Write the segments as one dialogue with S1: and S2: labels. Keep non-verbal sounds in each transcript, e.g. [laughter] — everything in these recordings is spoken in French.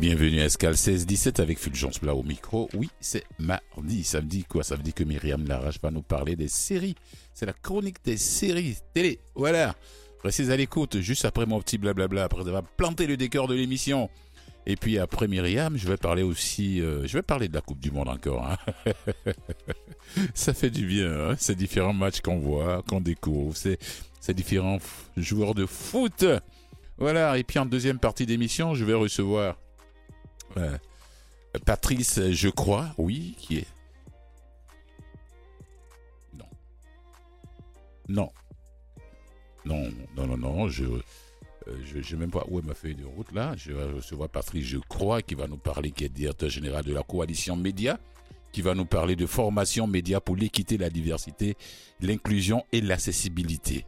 S1: Bienvenue à Escal 16-17 avec Fulgence Blas au micro. Oui, c'est mardi. Ça me dit quoi Ça me dit que Myriam Larache va nous parler des séries. C'est la chronique des séries télé. Voilà. Restez à l'écoute juste après mon petit blablabla. Après, va planter le décor de l'émission. Et puis après Myriam, je vais parler aussi. euh, je vais parler de la Coupe du Monde encore. hein. [laughs] ça fait du bien. hein, Ces différents matchs qu'on voit, qu'on découvre. C'est ces différents joueurs de foot. Voilà. Et puis en deuxième partie d'émission, je vais recevoir Patrice, je crois, oui, qui est. Non. Non. Non, non, non, non, je. euh, Je ne sais même pas où est ma feuille de route là. Je vais recevoir Patrice, je crois, qui va nous parler, qui est directeur général de la coalition Média, qui va nous parler de formation média pour l'équité, la diversité, l'inclusion et l'accessibilité.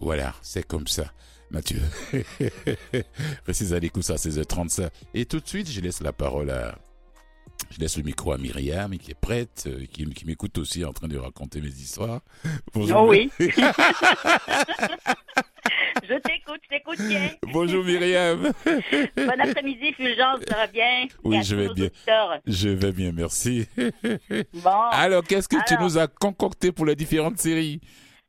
S1: Voilà, c'est comme ça, Mathieu. [laughs] Restez à l'écoute à 16h35. Et tout de suite, je laisse la parole à. Je laisse le micro à Myriam, qui est prête, euh, qui, qui m'écoute aussi en train de raconter mes histoires.
S2: Oh oui. [laughs] [laughs] Je t'écoute, je t'écoute bien.
S1: Bonjour Myriam.
S2: Bon après-midi, Fulgence, ça va bien?
S1: Oui,
S2: Et
S1: je vais bien.
S2: auditeurs.
S1: Je vais bien, merci.
S2: Bon.
S1: Alors, qu'est-ce que tu nous as concocté pour les différentes séries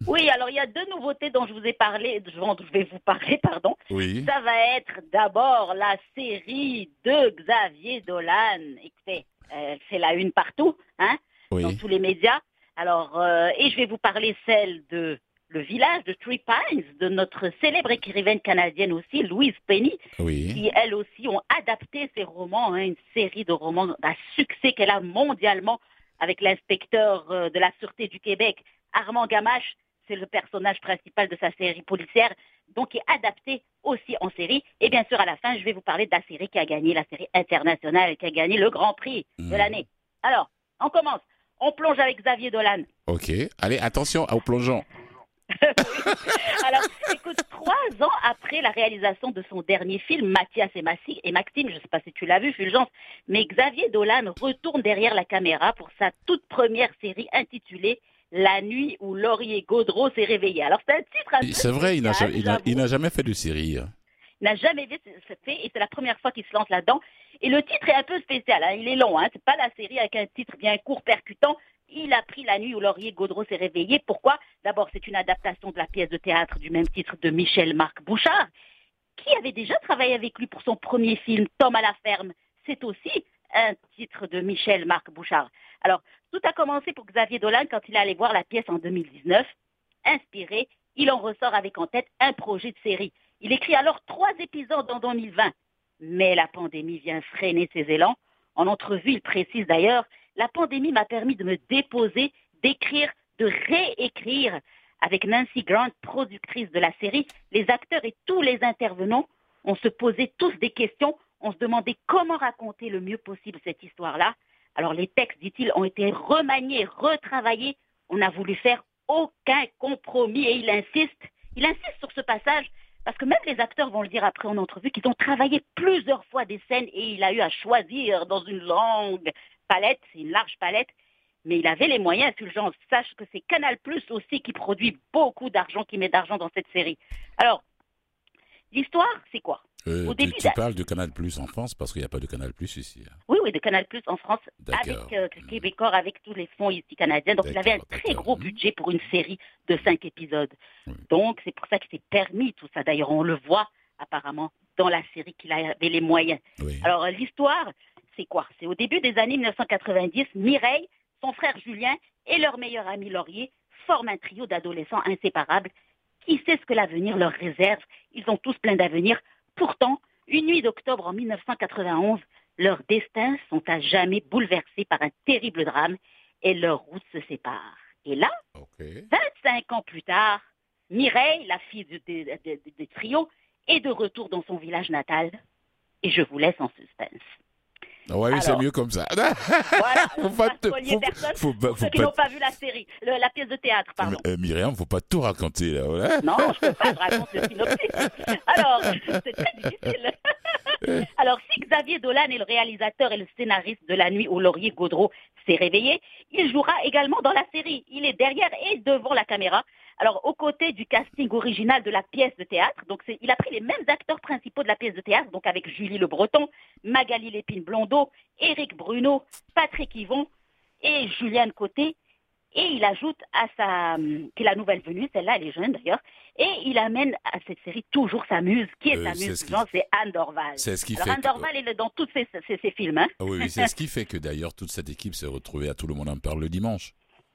S2: Oui, alors il y a deux nouveautés dont je vous ai parlé, dont je vais vous parler, pardon.
S1: Oui.
S2: Ça va être d'abord la série de Xavier Dolan. Écoutez, euh, c'est la une partout, hein, dans tous les médias. Alors, euh, et je vais vous parler celle de Le Village de Three Pines, de notre célèbre écrivaine canadienne aussi, Louise Penny,
S1: Oui.
S2: qui elles aussi ont adapté ces romans, hein, une série de romans à succès qu'elle a mondialement avec l'inspecteur euh, de la Sûreté du Québec, Armand Gamache, c'est le personnage principal de sa série policière, donc qui est adapté aussi en série. Et bien sûr, à la fin, je vais vous parler de la série qui a gagné, la série internationale, qui a gagné le Grand Prix de
S1: Mhm.
S2: l'année. Alors, on commence. On plonge avec Xavier Dolan.
S1: Ok. Allez, attention au plongeon. [laughs] [laughs]
S2: Alors, écoute, trois ans après la réalisation de son dernier film, Mathias et, Massi- et Maxime, je ne sais pas si tu l'as vu, Fulgence, mais Xavier Dolan retourne derrière la caméra pour sa toute première série intitulée La nuit où Laurier Gaudreau s'est réveillé. Alors, c'est un titre un peu
S1: C'est vrai, il n'a jamais, il n'a- il
S2: j'avoue.
S1: n'a jamais fait de série. hein.
S2: Il n'a jamais fait et c'est la première fois qu'il se lance là-dedans. Et le titre est un peu spécial, hein, il est long, hein, c'est pas la série avec un titre bien court, percutant. Il a pris la nuit où Laurier Gaudreau s'est réveillé. Pourquoi? D'abord, c'est une adaptation de la pièce de théâtre du même titre de Michel-Marc Bouchard, qui avait déjà travaillé avec lui pour son premier film, Tom à la ferme. C'est aussi un titre de Michel-Marc Bouchard. Alors, tout a commencé pour Xavier Dolan quand il est allé voir la pièce en 2019. Inspiré, il en ressort avec en tête un projet de série. Il écrit alors trois épisodes en 2020. Mais la pandémie vient freiner ses élans. En entrevue, il précise d'ailleurs, la pandémie m'a permis de me déposer, d'écrire, de réécrire. Avec Nancy Grant, productrice de la série, les acteurs et tous les intervenants, on se posait tous des questions, on se demandait comment raconter le mieux possible cette histoire-là. Alors les textes, dit-il, ont été remaniés, retravaillés. On n'a voulu faire aucun compromis et il insiste, il insiste sur ce passage parce que même les acteurs vont le dire après en entrevue qu'ils ont travaillé plusieurs fois des scènes et il a eu à choisir dans une longue palette, une large palette, mais il avait les moyens, Fulgence. Sache que c'est Canal Plus aussi qui produit beaucoup d'argent, qui met d'argent dans cette série. Alors, l'histoire, c'est quoi?
S1: Euh,
S2: Au
S1: tu,
S2: début
S1: tu
S2: d'un-
S1: parles de Canal Plus en France parce qu'il n'y a pas de Canal Plus ici. hein.
S2: Oui, oui, de Canal Plus en France, avec euh, Québécois, avec tous les fonds ici canadiens. Donc, il avait un très gros
S1: Mhm.
S2: budget pour une série de cinq épisodes.
S1: Oui.
S2: Donc, c'est pour ça qu'il s'est permis tout ça. D'ailleurs, on le voit apparemment dans la série qu'il avait les moyens.
S1: Oui.
S2: Alors, l'histoire, c'est quoi? C'est au début des années 1990, Mireille, son frère Julien et leur meilleur ami Laurier forment un trio d'adolescents inséparables. Qui sait ce que l'avenir leur réserve Ils ont tous plein d'avenir. Pourtant, une nuit d'octobre en 1991, leurs destins sont à jamais bouleversés par un terrible drame et leurs routes se séparent. Et là,
S1: Ok.
S2: 25 ans plus tard, Mireille, la fille du, du trio, est de retour dans son village natal. Et je vous laisse en suspense.
S1: Ah ouais, oui, c'est
S2: Alors.
S1: mieux comme ça.
S2: Voilà,
S1: faut pas te- faut-
S2: personne.
S1: faut faut
S2: ceux qui
S1: pas-
S2: n'ont pas vu la série, le- la pièce de théâtre, pardon.
S1: Euh, Myriam, faut pas tout raconter là. Voilà.
S2: Non, je peux pas, je raconte le synopsis. Alors, c'est très difficile. [laughs] Alors, si Xavier Dolan est le réalisateur et le scénariste de La Nuit où Laurier Gaudreau s'est réveillé, il jouera également dans la série. Il est derrière et devant la caméra. Alors, aux côtés du casting original de la pièce de théâtre, donc il a pris les mêmes acteurs principaux de la pièce de théâtre, donc avec Julie Le Breton, Magali Lépine Blondeau, Éric Bruno, Patrick Yvon et Juliane Côté. Et il ajoute à sa, qui est la nouvelle venue, celle-là, elle est jeune d'ailleurs, et il amène à cette série toujours sa muse. Qui est sa muse C'est Anne Dorval.
S1: C'est ce qui
S2: Alors,
S1: fait.
S2: Anne Dorval est dans tous ses, ses, films. Hein.
S1: Ah oui, oui c'est ce qui fait que d'ailleurs toute cette équipe s'est retrouvée à Tout le monde en parle le dimanche.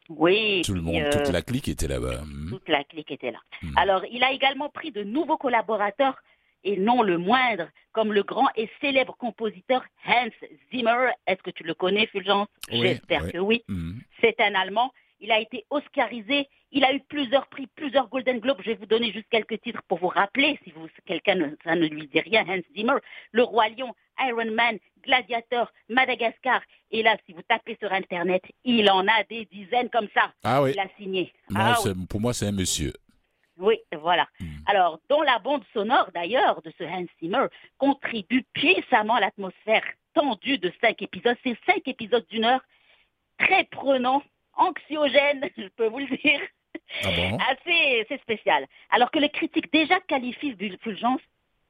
S2: Oui.
S1: Tout le monde,
S2: euh,
S1: toute la clique était là-bas.
S2: Hmm. Toute la clique était là. Hmm. Alors, il a également pris de nouveaux collaborateurs, et non le moindre, comme le grand et célèbre compositeur Hans Zimmer. Est-ce que tu le connais, Fulgence?
S1: Oui,
S2: J'espère
S1: oui.
S2: que oui.
S1: Hmm.
S2: C'est un Allemand. Il a été oscarisé. Il a eu plusieurs prix, plusieurs Golden Globes. Je vais vous donner juste quelques titres pour vous rappeler, si vous, quelqu'un ne, ça ne lui dit rien. Hans Zimmer, Le Roi Lion, Iron Man, Gladiator, Madagascar. Et là, si vous tapez sur Internet, il en a des dizaines comme ça.
S1: Ah oui.
S2: Il a signé.
S1: Non,
S2: ah,
S1: pour moi, c'est un monsieur.
S2: oui, voilà.
S1: Hmm.
S2: Alors, dont la bande sonore, d'ailleurs, de ce Hans Zimmer, contribue puissamment à l'atmosphère tendue de cinq épisodes. C'est cinq épisodes d'une heure, très prenants, anxiogènes, [laughs] je peux vous le dire.
S1: Ah bon?
S2: Assez, c'est spécial. Alors que les critiques déjà qualifient Fulgence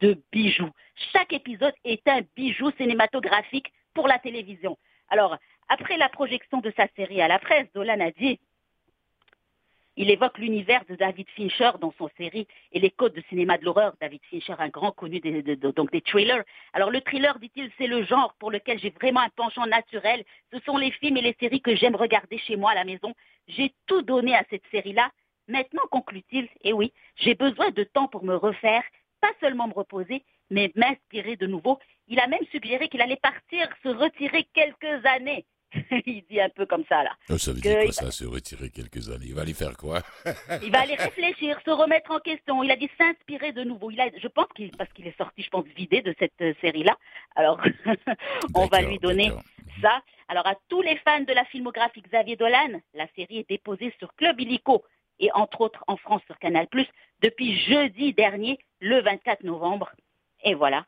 S2: de bijou. Chaque épisode est un bijou cinématographique pour la télévision. Alors, après la projection de sa série à la presse, Dolan a dit il évoque l'univers de David Fincher dans son série et les codes de cinéma de l'horreur. David Fincher, un grand connu des, thrillers. Alors le thriller, dit-il, c'est le genre pour lequel j'ai vraiment un penchant naturel. Ce sont les films et les séries que j'aime regarder chez moi à la maison. J'ai tout donné à cette série-là. Maintenant, conclut-il, et oui, j'ai besoin de temps pour me refaire, pas seulement me reposer, mais m'inspirer de nouveau. Il a même suggéré qu'il allait partir, se retirer quelques années. [laughs] Il dit un peu comme ça, là.
S1: Oh, Ça veut
S2: Que-
S1: dire quoi ça, se retirer quelques années? Il va aller faire quoi? [laughs]
S2: Il va aller réfléchir, se remettre en question. Il a dit s'inspirer de nouveau. Il a, je pense qu'il, parce qu'il est sorti, je pense, vidé de cette euh, série-là. Alors, [laughs] on va lui donner
S1: d'accord.
S2: ça. Alors, à tous les fans de la filmographie Xavier Dolan, la série est déposée sur Club Illico et entre autres en France sur Canal+, depuis jeudi dernier, le 24 novembre. Et voilà.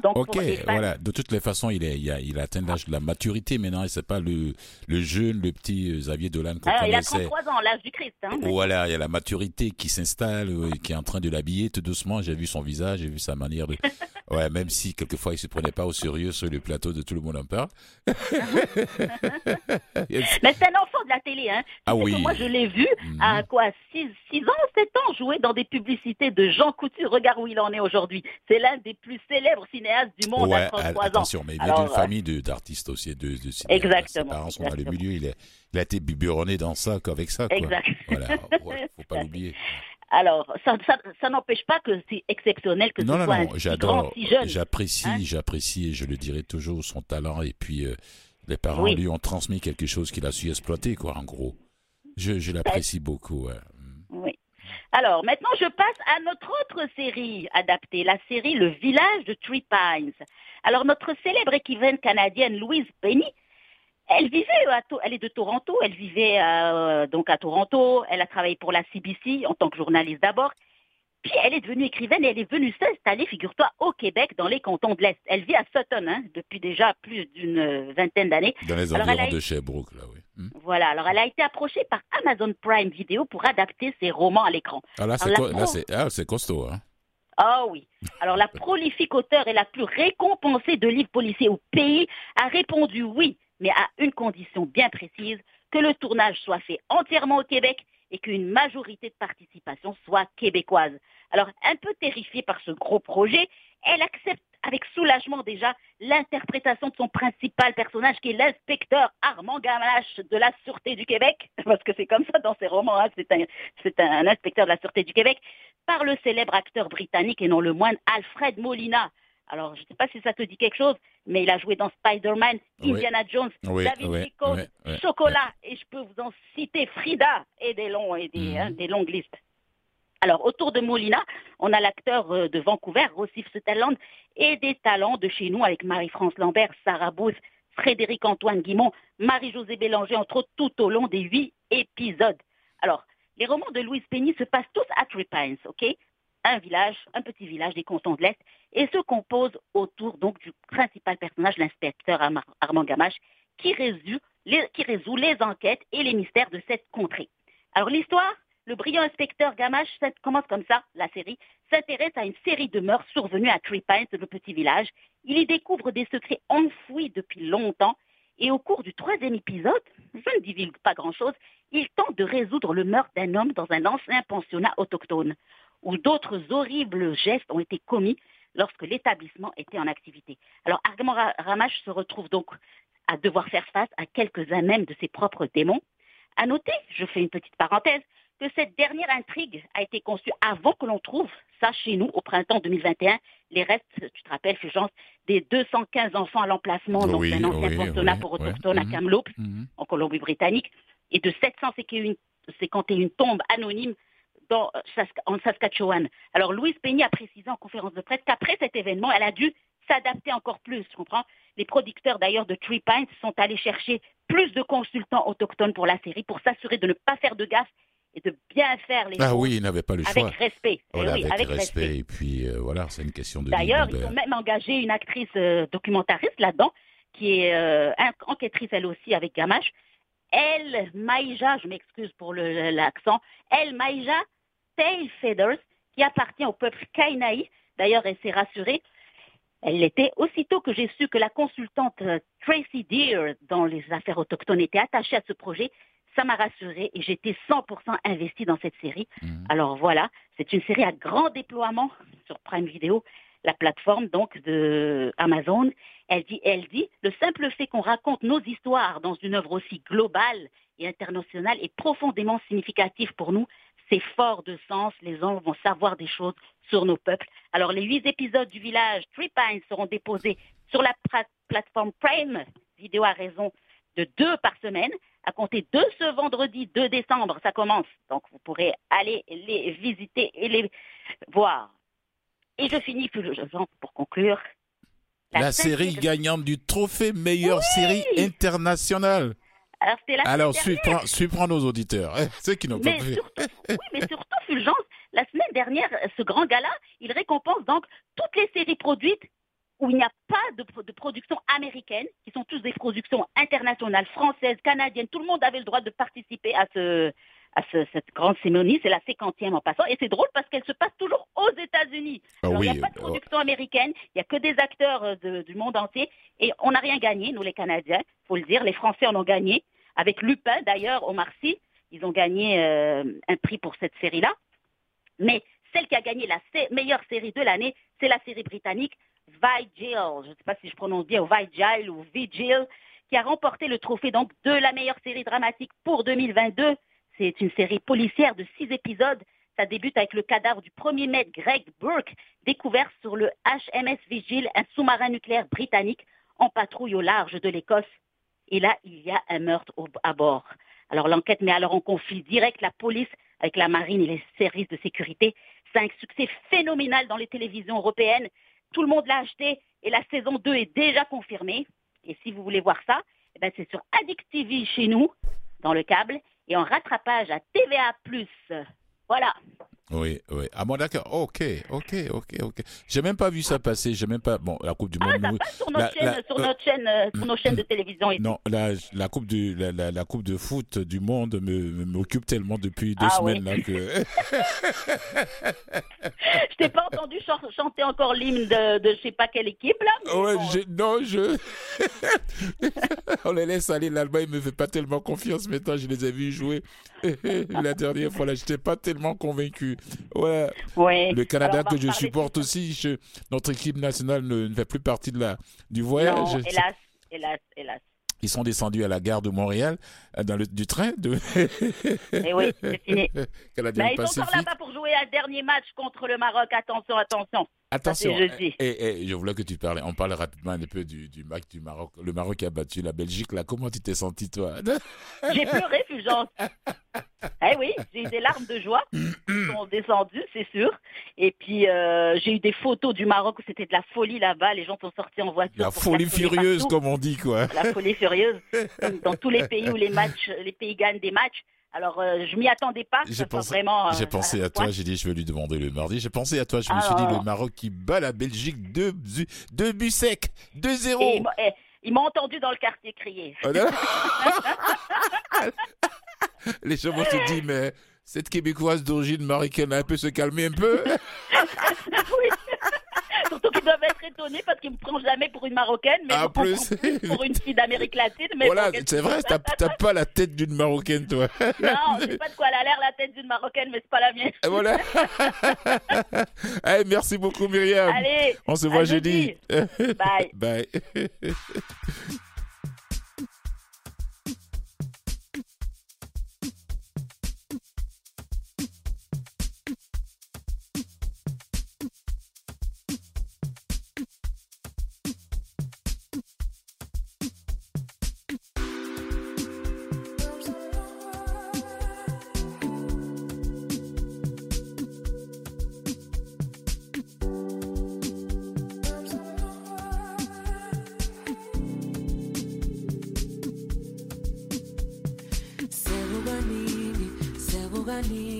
S2: Donc,
S1: Ok, voilà. De toutes les façons, il, est, il, a, il a atteint l'âge de la maturité maintenant. Et c'est pas le, le jeune, le petit euh, Xavier Dolan qu'on
S2: alors, il a
S1: connaissait.
S2: 33 ans, l'âge du Christ. Hein,
S1: Voilà, il y a la maturité qui s'installe, euh, qui est en train de l'habiller tout doucement. J'ai vu son visage, j'ai vu sa manière de. [laughs] Ouais, même si quelquefois il se prenait pas au sérieux sur le plateau de tout le monde en parle. [laughs]
S2: Mais c'est un enfant de la télé, hein.
S1: Ah oui.
S2: moi, je l'ai vu
S1: Mhm.
S2: à quoi 6, ans, 7 ans, jouer dans des publicités de Jean Coutu. Regarde où il en est aujourd'hui. C'est l'un des plus célèbres cinéastes du monde
S1: ouais,
S2: à 33 ans.
S1: attention, mais il vient d'une
S2: euh,
S1: famille d'artistes aussi, de, de cinéastes.
S2: Exactement,
S1: Ses parents sont dans le milieu, il, a été biberonné dans ça qu'avec ça. Quoi.
S2: Exact.
S1: Voilà, [laughs] ouais, faut pas l'oublier.
S2: Alors, ça, ça, ça n'empêche pas que c'est exceptionnel que
S1: Non,
S2: ce
S1: non,
S2: soit un
S1: non,
S2: si
S1: j'adore,
S2: si jeune.
S1: j'apprécie,
S2: Hein
S1: j'apprécie, et je le dirai toujours, son talent. Et puis, euh, les parents
S2: Oui.
S1: lui ont transmis quelque chose qu'il a su exploiter, quoi, en gros. Je, je l'apprécie beaucoup. ouais. Mm.
S2: Oui. Alors, maintenant, je passe à notre autre série adaptée, la série Le Village de Three Pines. Alors, notre célèbre équivaine canadienne Louise Penny, elle vivait à elle est de Toronto, elle vivait euh, donc à Toronto, elle a travaillé pour la CBC en tant que journaliste d'abord, puis elle est devenue écrivaine et elle est venue s'installer, figure-toi, au Québec, dans les cantons de l'Est. Elle vit à Sutton hein, depuis déjà plus d'une euh, vingtaine d'années.
S1: Dans les
S2: Alors,
S1: environs
S2: a-
S1: de Sherbrooke, là, oui. Mm.
S2: Voilà, alors elle a été approchée par Amazon Prime Video pour adapter ses romans à l'écran.
S1: Ah, là, c'est,
S2: Alors,
S1: co-
S2: pro-
S1: ah, c'est costaud, hein.
S2: Ah oui. Alors la prolifique auteure et la plus récompensée de livres policiers au pays a répondu oui, mais à une condition bien précise, que le tournage soit fait entièrement au Québec et qu'une majorité de participation soit québécoise. Alors un peu terrifiée par ce gros projet, elle accepte avec soulagement déjà l'interprétation de son principal personnage qui est l'inspecteur Armand Gamache de la Sûreté du Québec, [laughs] parce que c'est comme ça dans ses romans, hein, c'est un, inspecteur de la Sûreté du Québec, par le célèbre acteur britannique et non le moindre Alfred Molina. Alors, je ne sais pas si ça te dit quelque chose, mais il a joué dans Spider-Man,
S1: Oui.
S2: Indiana Jones,
S1: Oui,
S2: David
S1: oui,
S2: Chocolat, et je peux vous en citer Frida, et des longs et des,
S1: Mhm.
S2: hein, des longues listes. Alors, autour de Molina, on a l'acteur euh, de Vancouver, Rossif Sutherland, et des talents de chez nous avec Marie-France Lambert, Sarah Booth, Frédéric-Antoine Guimont, Marie-Josée Bélanger, entre autres, tout au long des huit épisodes. Alors, les romans de Louise Penny se passent tous à Three Pines, ok? Un village, un petit village des cantons de l'Est, et se composent autour donc du principal personnage, l'inspecteur Armand Gamache, qui résout, les, qui résout les enquêtes et les mystères de cette contrée. Alors l'histoire, le brillant inspecteur Gamache commence comme ça, la série, s'intéresse à une série de meurtres survenus à Three Pines, le petit village. Il y découvre des secrets enfouis depuis longtemps. Et au cours du troisième épisode, je ne divulgue pas grand-chose, il tente de résoudre le meurtre d'un homme dans un ancien pensionnat autochtone, où d'autres horribles gestes ont été commis lorsque l'établissement était en activité. Alors Argamon Ramache se retrouve donc à devoir faire face à quelques-uns même de ses propres démons. À noter, je fais une petite parenthèse, que cette dernière intrigue a été conçue avant que l'on trouve ça chez nous au printemps 2021. Les restes, tu te rappelles, Fulgence, des 215 enfants à l'emplacement dans un ancien pensionnat pour autochtones à mhm. Kamloops, mhm. en Colombie-Britannique, et de 751 tombes anonymes dans, en Saskatchewan. Alors, Louise Peigny a précisé en conférence de presse qu'après cet événement, elle a dû s'adapter encore plus, tu comprends? Les producteurs d'ailleurs de Three Pines sont allés chercher plus de consultants autochtones pour la série pour s'assurer de ne pas faire de gaffe et de bien faire les
S1: ah
S2: choses.
S1: oui, il n'avait pas le
S2: choix. Avec respect.
S1: Eh oui, avec, respect. Et puis euh, voilà, c'est une question de.
S2: D'ailleurs, ils ont même engagé une actrice euh, documentariste là-dedans, qui est euh, enquêtrice elle aussi avec Gamache. Elle, Maïja, je m'excuse pour l'accent, elle, Maïja Tail Feathers, qui appartient au peuple Kainaï. D'ailleurs, elle s'est rassurée. Elle l'était aussitôt que j'ai su que la consultante Tracy Deer dans les affaires autochtones était attachée à ce projet ça m'a rassurée et j'étais 100% investie dans cette série. Mhm. Alors voilà, c'est une série à grand déploiement sur Prime Video, la plateforme donc de Amazon. Elle dit, elle dit, le simple fait qu'on raconte nos histoires dans une œuvre aussi globale et internationale est profondément significatif pour nous. C'est fort de sens, les gens vont savoir des choses sur nos peuples. Alors les huit épisodes du village Three Pines seront déposés sur la plateforme Prime Video à raison de deux par semaine à compter de ce vendredi 2 décembre, ça commence. Donc vous pourrez aller les visiter et les voir. Et je finis pour conclure.
S1: La, série gagnante du trophée meilleure série internationale.
S2: Alors, la
S1: Alors nos auditeurs, hein, ceux qui n'ont pas vu.
S2: oui, mais surtout, Fulgence, la semaine dernière, ce grand gala, il récompense donc toutes les séries produites où il n'y a pas de, production américaine, qui sont tous des productions internationales, françaises, canadiennes. Tout le monde avait le droit de participer à, cette grande cérémonie. C'est la cinquantième en passant. Et c'est drôle parce qu'elle se passe toujours aux États-Unis. Ah il n'y a pas de production américaine, il n'y a que des acteurs euh, du monde entier. Et on n'a rien gagné, nous les Canadiens, il faut le dire. Les Français en ont gagné. Avec Lupin, d'ailleurs, au Marcy, ils ont gagné euh, un prix pour cette série-là. Mais celle qui a gagné la meilleure série de l'année, c'est la série britannique Vigil, je ne sais pas si je prononce bien, Vigil ou Vigil, qui a remporté le trophée donc de la meilleure série dramatique pour 2022. C'est une série policière de six épisodes. Ça débute avec le cadavre du premier maître Greg Burke, découvert sur le HMS Vigil, un sous-marin nucléaire britannique en patrouille au large de l'Écosse. Et là, il y a un meurtre à bord. Alors l'enquête met alors en conflit direct la police avec la marine et les services de sécurité. C'est un succès phénoménal dans les télévisions européennes. Tout le monde l'a acheté et la saison 2 est déjà confirmée. Et si vous voulez voir ça, eh ben, c'est sur Addict TV chez nous, dans le câble, et en rattrapage à TVA+. Voilà.
S1: Oui, oui. Ah bon, d'accord. Ok, ok, ok, ok. J'ai même pas vu ça passer. J'ai même pas. Bon, la Coupe du
S2: ah,
S1: Monde.
S2: Ça passe sur notre, chaîne, sur, euh, notre chaîne, euh, sur nos chaînes de télévision. Et
S1: non, la, la coupe du la, la, coupe de foot du monde me m'occupe tellement depuis deux ah semaines là que. [laughs]
S2: je t'ai pas entendu chanter encore l'hymne de, de je sais pas quelle équipe là.
S1: Ouais, non, je. [laughs] On les laisse aller. L'Allemagne me fait pas tellement confiance maintenant. Je les ai vus jouer [laughs] la dernière fois là. J'étais pas tellement convaincu. Ouais. Le Canada que je supporte aussi, notre équipe nationale ne, fait plus partie de la, du voyage.
S2: Non, hélas, hélas, hélas.
S1: Ils sont descendus à la gare de Montréal, euh, dans le, du train. De...
S2: Et eh oui, c'est fini. [laughs] Mais ils sont encore là-bas pour jouer un dernier match contre le Maroc. Attention, attention.
S1: Attention, et, et, je voulais que tu parles, on parle rapidement un peu du, du match du Maroc. Le Maroc a battu la Belgique, là, comment tu t'es senti, toi? [laughs]
S2: J'ai pleuré, Fulgence. [laughs] eh oui, j'ai eu des larmes de joie qui [clears throat] sont descendues, c'est sûr. Et puis, euh, j'ai eu des photos du Maroc où c'était de la folie là-bas. Les gens sont sortis en voiture.
S1: La folie furieuse, comme on dit, quoi.
S2: La folie furieuse. [laughs] Dans tous les pays où les matchs, les pays gagnent des matchs, alors, euh, je m'y attendais pas. Euh, j'ai pensé, vraiment,
S1: j'ai pensé à, toi, j'ai dit, je vais lui demander le mardi. J'ai pensé à toi, je me ah, suis dit, le Maroc qui bat la Belgique 2 deux, deux buts secs, 2-0.
S2: Ils m'ont entendu dans le quartier crier. Oh [laughs]
S1: Les gens m'ont dit, mais cette Québécoise d'origine marocaine a un peu se calmer un peu. [laughs]
S2: oui. Ils doivent être étonnés parce qu'ils me prennent jamais pour une Marocaine, mais
S1: ah, plus.
S2: pour une fille d'Amérique latine. Mais
S1: voilà, c'est vrai, t'as pas la tête d'une Marocaine, toi.
S2: Non, je sais pas de quoi elle a l'air la tête d'une Marocaine, mais c'est pas la mienne.
S1: Voilà. [laughs] Eh, merci beaucoup Myriam.
S2: Allez,
S1: on se voit jeudi.
S2: jeudi.
S1: Bye. [laughs]
S3: Bye. money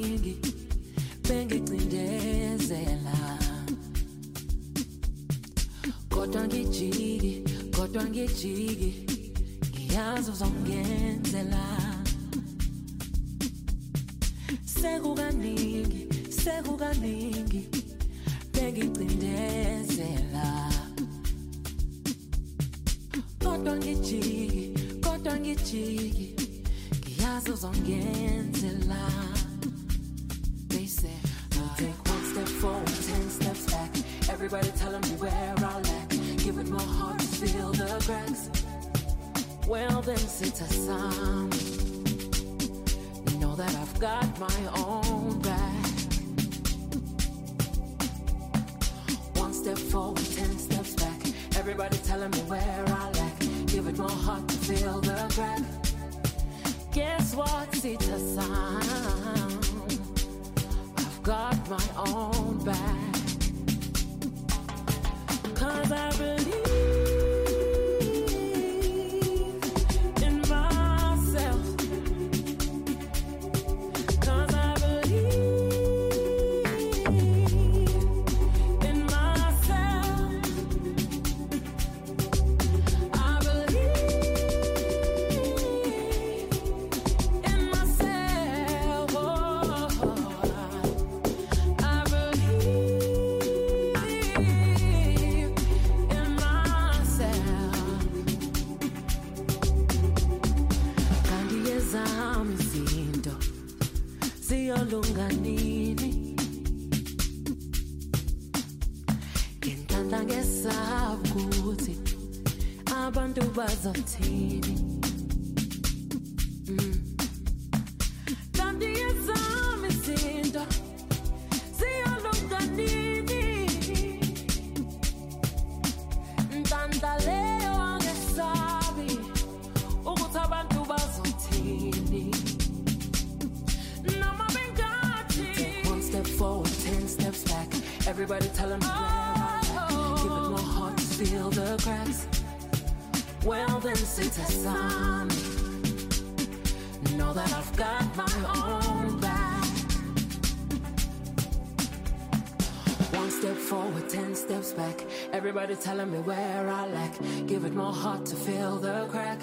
S3: already telling me where I lack. Give it more heart to fill the crack.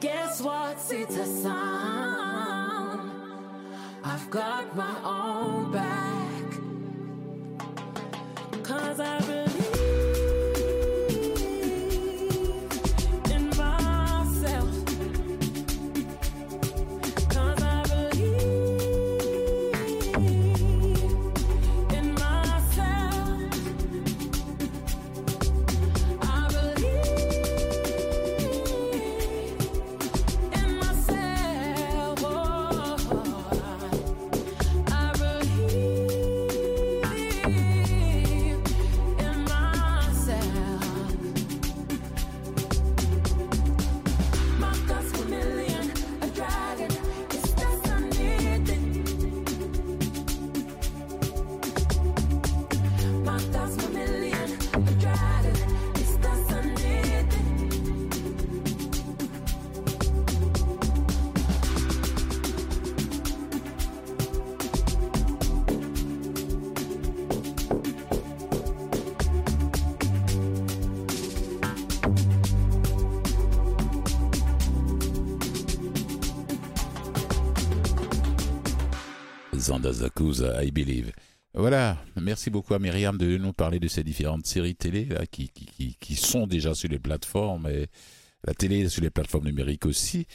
S3: Guess what? It's a sign. I've got my own.
S1: Zanda Zakuza, I Believe. Voilà, merci beaucoup à Myriam de nous parler de ces différentes séries télé qui sont déjà sur les plateformes et la télé sur les plateformes numériques aussi.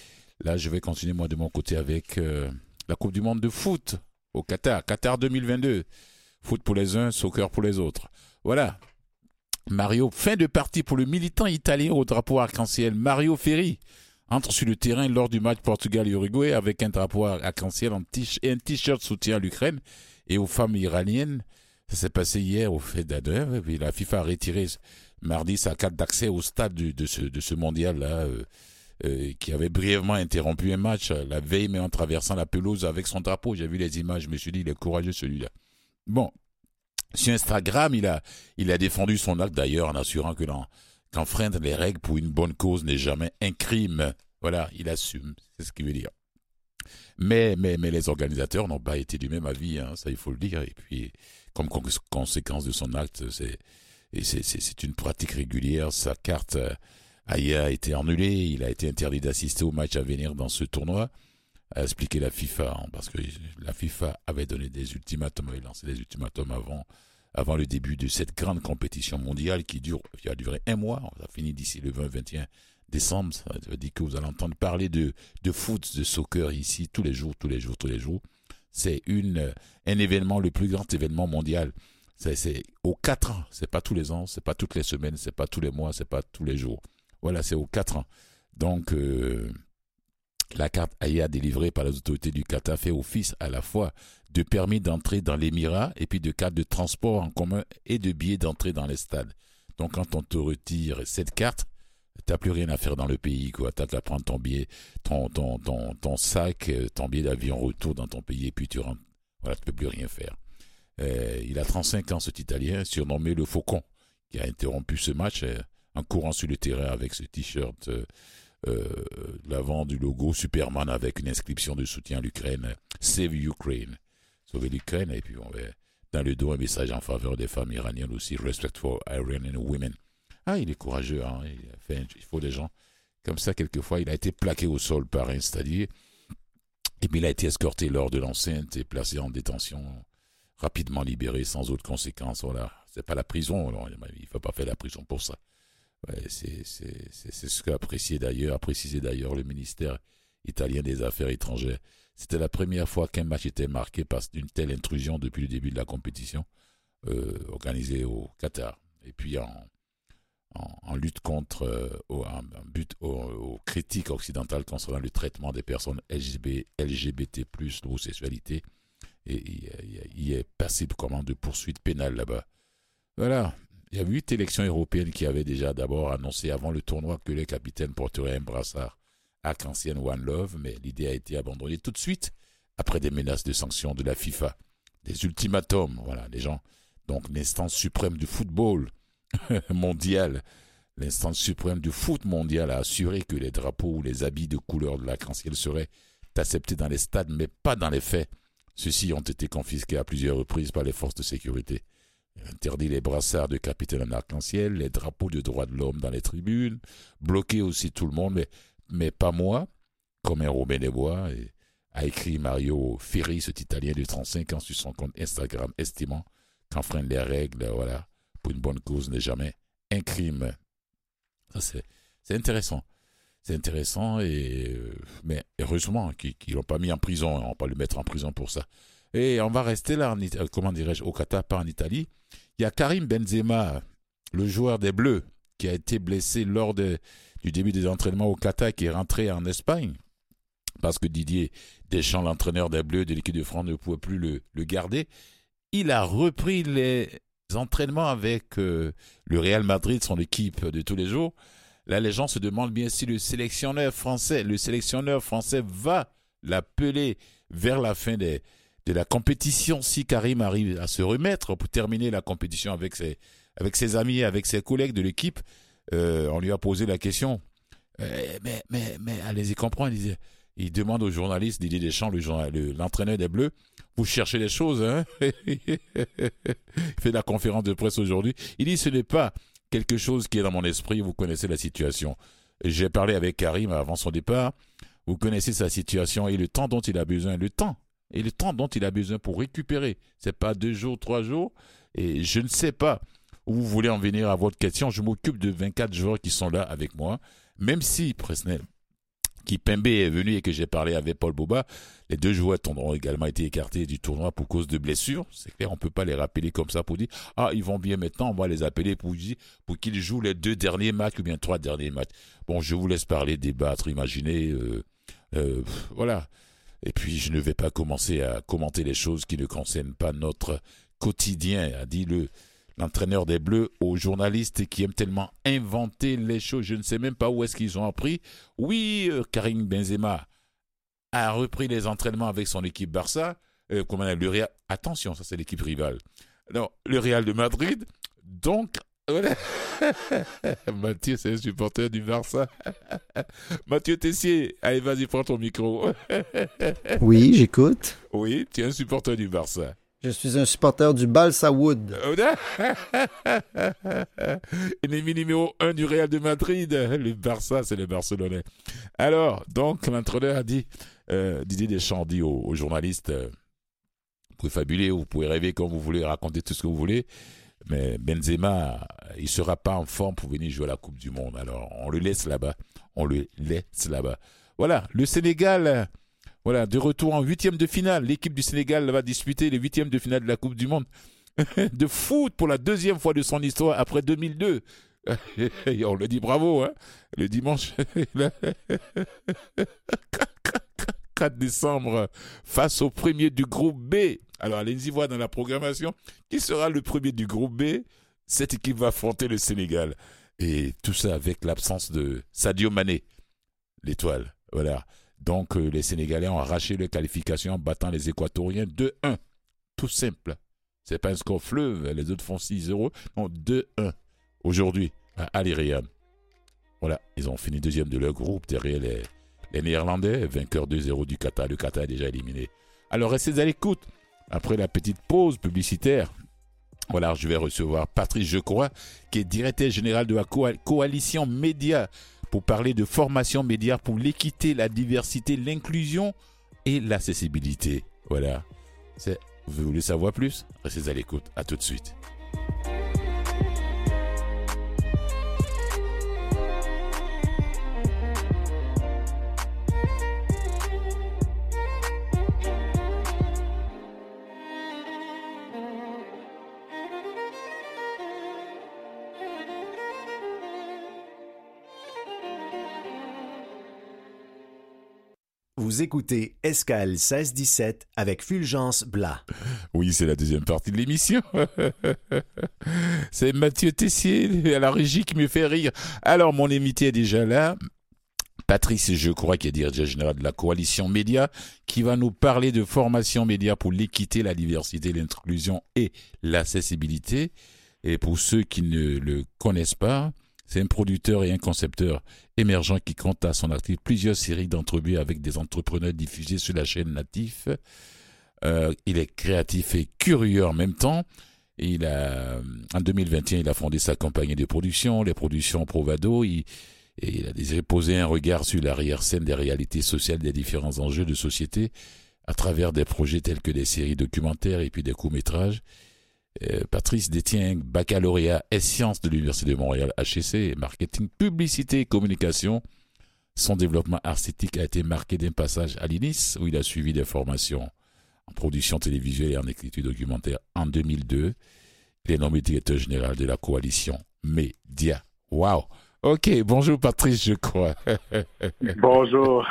S1: Là, je vais continuer moi de mon côté avec euh, la Coupe du Monde de foot au Qatar, Qatar 2022. Foot pour les uns, soccer pour les autres. Voilà. Mario, fin de partie pour le militant italien au drapeau arc-en-ciel, Mario Ferri, entre sur le terrain lors du match Portugal-Uruguay avec un drapeau arc-en-ciel et un t-shirt soutien à l'Ukraine et aux femmes iraniennes. Ça s'est passé hier au fait d'Adeur. La FIFA a retiré mardi sa carte d'accès au stade de, ce, de ce mondial-là, euh, euh, qui avait brièvement interrompu un match la veille, mais en traversant la pelouse avec son drapeau. J'ai vu les images, je me suis dit, il est courageux celui-là. Bon, sur Instagram, il a, il a défendu son acte d'ailleurs en assurant que qu'enfreindre les règles pour une bonne cause n'est jamais un crime. Voilà, il assume, c'est ce qu'il veut dire. Mais, mais, mais les organisateurs n'ont pas été du même avis, hein, ça il faut le dire. Et puis, comme conséquence de son acte, c'est, une pratique régulière. Sa carte euh, a été annulée, il a été interdit d'assister au match à venir dans ce tournoi a expliqué la FIFA, hein, parce que la FIFA avait donné des ultimatums, avait lancé des ultimatums avant, avant le début de cette grande compétition mondiale qui dure, qui a duré un mois, ça finit d'ici le 20-21 décembre, ça veut dire que vous allez entendre parler de, de foot, de soccer ici tous les jours, tous les jours, tous les jours. C'est une, un événement, le plus grand événement mondial. C'est aux quatre ans, c'est pas tous les ans, c'est pas toutes les semaines, c'est pas tous les mois, c'est pas tous les jours. Voilà, c'est aux quatre ans. Donc, euh, la carte AIA délivrée par les autorités du Qatar fait office à la fois de permis d'entrée dans l'Émirat et puis de carte de transport en commun et de billets d'entrée dans les stades. Donc quand on te retire cette carte, t'as plus rien à faire dans le pays, quoi. T'as qu'à prendre ton billet, ton, ton, ton, sac, euh, ton billet d'avion retour dans ton pays et puis tu rentres. Voilà, tu peux plus rien faire. Euh, il a 35 ans, cet Italien, surnommé le Faucon, qui a interrompu ce match euh, en courant sur le terrain avec ce t-shirt l'avant du logo Superman avec une inscription de soutien à l'Ukraine, Save Ukraine, sauver l'Ukraine, et puis on va dans le dos un message en faveur des femmes iraniennes aussi, Respect for Iranian Women. Ah, il est courageux, hein. il, faut des gens comme ça, quelquefois, il a été plaqué au sol par un et puis il a été escorté lors de l'enceinte et placé en détention, rapidement libéré sans autre conséquence. Voilà, c'est pas la prison, il ne faut pas faire la prison pour ça. C'est ce qu'a d'ailleurs, précisé d'ailleurs le ministère italien des Affaires étrangères. C'était la première fois qu'un match était marqué par une telle intrusion depuis le début de la compétition euh, organisée au Qatar. Et puis en, lutte contre, euh, but aux, critiques occidentales concernant le traitement des personnes LGBT, LGBT+, l'homosexualité, et il est passible comment de poursuites pénales là-bas. Voilà, il y a huit élections européennes qui avaient déjà d'abord annoncé avant le tournoi que les capitaines porteraient un brassard arc-en-ciel One Love, mais l'idée a été abandonnée tout de suite après des menaces de sanctions de la FIFA, des ultimatums, voilà, les gens. Donc l'instance suprême du football [laughs] mondial, l'instance suprême du foot mondial a assuré que les drapeaux ou les habits de couleur de l'arc-en-ciel seraient acceptés dans les stades, mais pas dans les faits. Ceux-ci ont été confisqués à plusieurs reprises par les forces de sécurité interdit les brassards de capitaine en arc-en-ciel, les drapeaux de droits de l'homme dans les tribunes, bloqué aussi tout le monde, mais, pas moi, comme un Robin des Bois, a écrit Mario Ferri, cet Italien de 35 ans, sur son compte Instagram, estimant qu'enfreindre les règles, voilà, pour une bonne cause n'est jamais un crime. c'est, intéressant. C'est intéressant, et, mais heureusement qu'ils ne l'ont pas mis en prison, on va pas le mettre en prison pour ça. Et on va rester là, en, comment dirais-je, au Qatar, pas en Italie. Il y a Karim Benzema, le joueur des Bleus, qui a été blessé lors du début des entraînements au Qatar, qui est rentré en Espagne, parce que Didier Deschamps, l'entraîneur des Bleus de l'équipe de France, ne pouvait plus le, garder. Il a repris les entraînements avec euh, le Real Madrid, son équipe de tous les jours. Là, les gens se demandent bien si le sélectionneur français, le sélectionneur français va l'appeler vers la fin des, de la compétition si Karim arrive à se remettre pour terminer la compétition avec ses, amis, avec ses collègues de l'équipe. Euh, on lui a posé la question. Euh, mais, allez-y comprendre. Il, demande au journaliste Didier Deschamps, l'entraîneur des Bleus, vous cherchez les choses. Hein? [laughs] Il fait la conférence de presse aujourd'hui. Il dit ce n'est pas quelque chose qui est dans mon esprit. Vous connaissez la situation. J'ai parlé avec Karim avant son départ. Vous connaissez sa situation et le temps dont il a besoin. Le temps et le temps dont il a besoin pour récupérer. C'est pas deux jours, trois jours. Et je ne sais pas où vous voulez en venir à votre question. Je m'occupe de 24 joueurs qui sont là avec moi. Même si Presnel, qui Pembe est venu et que j'ai parlé avec Paul Boba, les deux joueurs ont également été écartés du tournoi pour cause de blessures. C'est clair, on peut pas les rappeler comme ça pour dire ah ils vont bien maintenant, on va les appeler pour pour qu'ils jouent les deux derniers matchs ou bien trois derniers matchs. Bon, je vous laisse parler, débattre, imaginer, euh, euh, voilà. Et puis je ne vais pas commencer à commenter les choses qui ne concernent pas notre quotidien, a dit le l'entraîneur des Bleus aux journalistes qui aiment tellement inventer les choses. Je ne sais même pas où est-ce qu'ils ont appris. Oui, euh, Karim Benzema a repris les entraînements avec son équipe Barça. Euh, le Real... Attention, ça c'est l'équipe rivale. Non, le Real de Madrid. Donc. [laughs] Mathieu, c'est un supporter du Barça. [laughs] Mathieu Tessier, allez, vas-y, prends ton micro. [laughs]
S4: oui, j'écoute.
S1: Oui, tu es un supporter du Barça.
S4: Je suis un supporter du Balsa Wood.
S1: Ennemi numéro 1 du Real de Madrid. Le Barça, c'est le Barcelonais. Alors, donc, l'entraîneur a dit, euh, Didier Deschamps dit aux, journalistes, euh, vous pouvez fabuler, vous pouvez rêver comme vous voulez, raconter tout ce que vous voulez, mais Benzema, il sera pas en forme pour venir jouer à la Coupe du Monde. Alors, on le laisse là-bas. On le laisse là-bas. Voilà, le Sénégal voilà, de retour en huitième de finale. L'équipe du Sénégal va disputer les huitièmes de finale de la Coupe du Monde [laughs] de foot pour la deuxième fois de son histoire après 2002. [laughs] on le dit bravo, hein. Le dimanche [laughs] 4 décembre face au premier du groupe B. Alors allez-y voir dans la programmation qui sera le premier du groupe B? Cette équipe va affronter le Sénégal. Et tout ça avec l'absence de Sadio Mané, l'étoile. Voilà. Donc euh, les Sénégalais ont arraché les qualifications en battant les Équatoriens 2-1. Tout simple. C'est pas un score fleuve, les autres font 6-0. Non, 2-1 aujourd'hui à Al Voilà, ils ont fini deuxième de leur groupe derrière les, les Néerlandais, vainqueurs 2-0 du Qatar. Le Qatar est déjà éliminé. Alors restez à l'écoute. Après la petite pause publicitaire, voilà, je vais recevoir Patrice Jecroix, qui est directeur général de la coalition Média pour parler de formation média pour l'équité, la diversité, l'inclusion et l'accessibilité. Voilà. Vous voulez savoir plus? Restez à l'écoute. À tout de suite.
S5: Vous écoutez Escale 1617 avec Fulgence Blas.
S1: Oui, c'est la deuxième partie de l'émission. [laughs] c'est Mathieu Tessier à la régie qui me fait rire. Alors, mon invité est déjà là. Patrice, je crois, qui est directeur général de la coalition média, qui va nous parler de formation média pour l'équité, la diversité, l'inclusion et l'accessibilité. Et pour ceux qui ne le connaissent pas, c'est un producteur et un concepteur émergent qui compte à son actif plusieurs séries d'entrevues avec des entrepreneurs diffusés sur la chaîne Natif. Euh, il est créatif et curieux en même temps. Il a, en 2021, il a fondé sa compagnie de production, les productions Provado. Il, il a désiré poser un regard sur l'arrière-scène des réalités sociales des différents enjeux de société à travers des projets tels que des séries documentaires et puis des courts-métrages. Euh, Patrice détient un baccalauréat et sciences de l'Université de Montréal, HEC, marketing, publicité et communication. Son développement artistique a été marqué d'un passage à l'INIS, où il a suivi des formations en production télévisuelle et en écriture documentaire en 2002. Il est nommé directeur général de la coalition Média. Waouh! Ok, bonjour Patrice, je crois. [laughs]
S6: bonjour.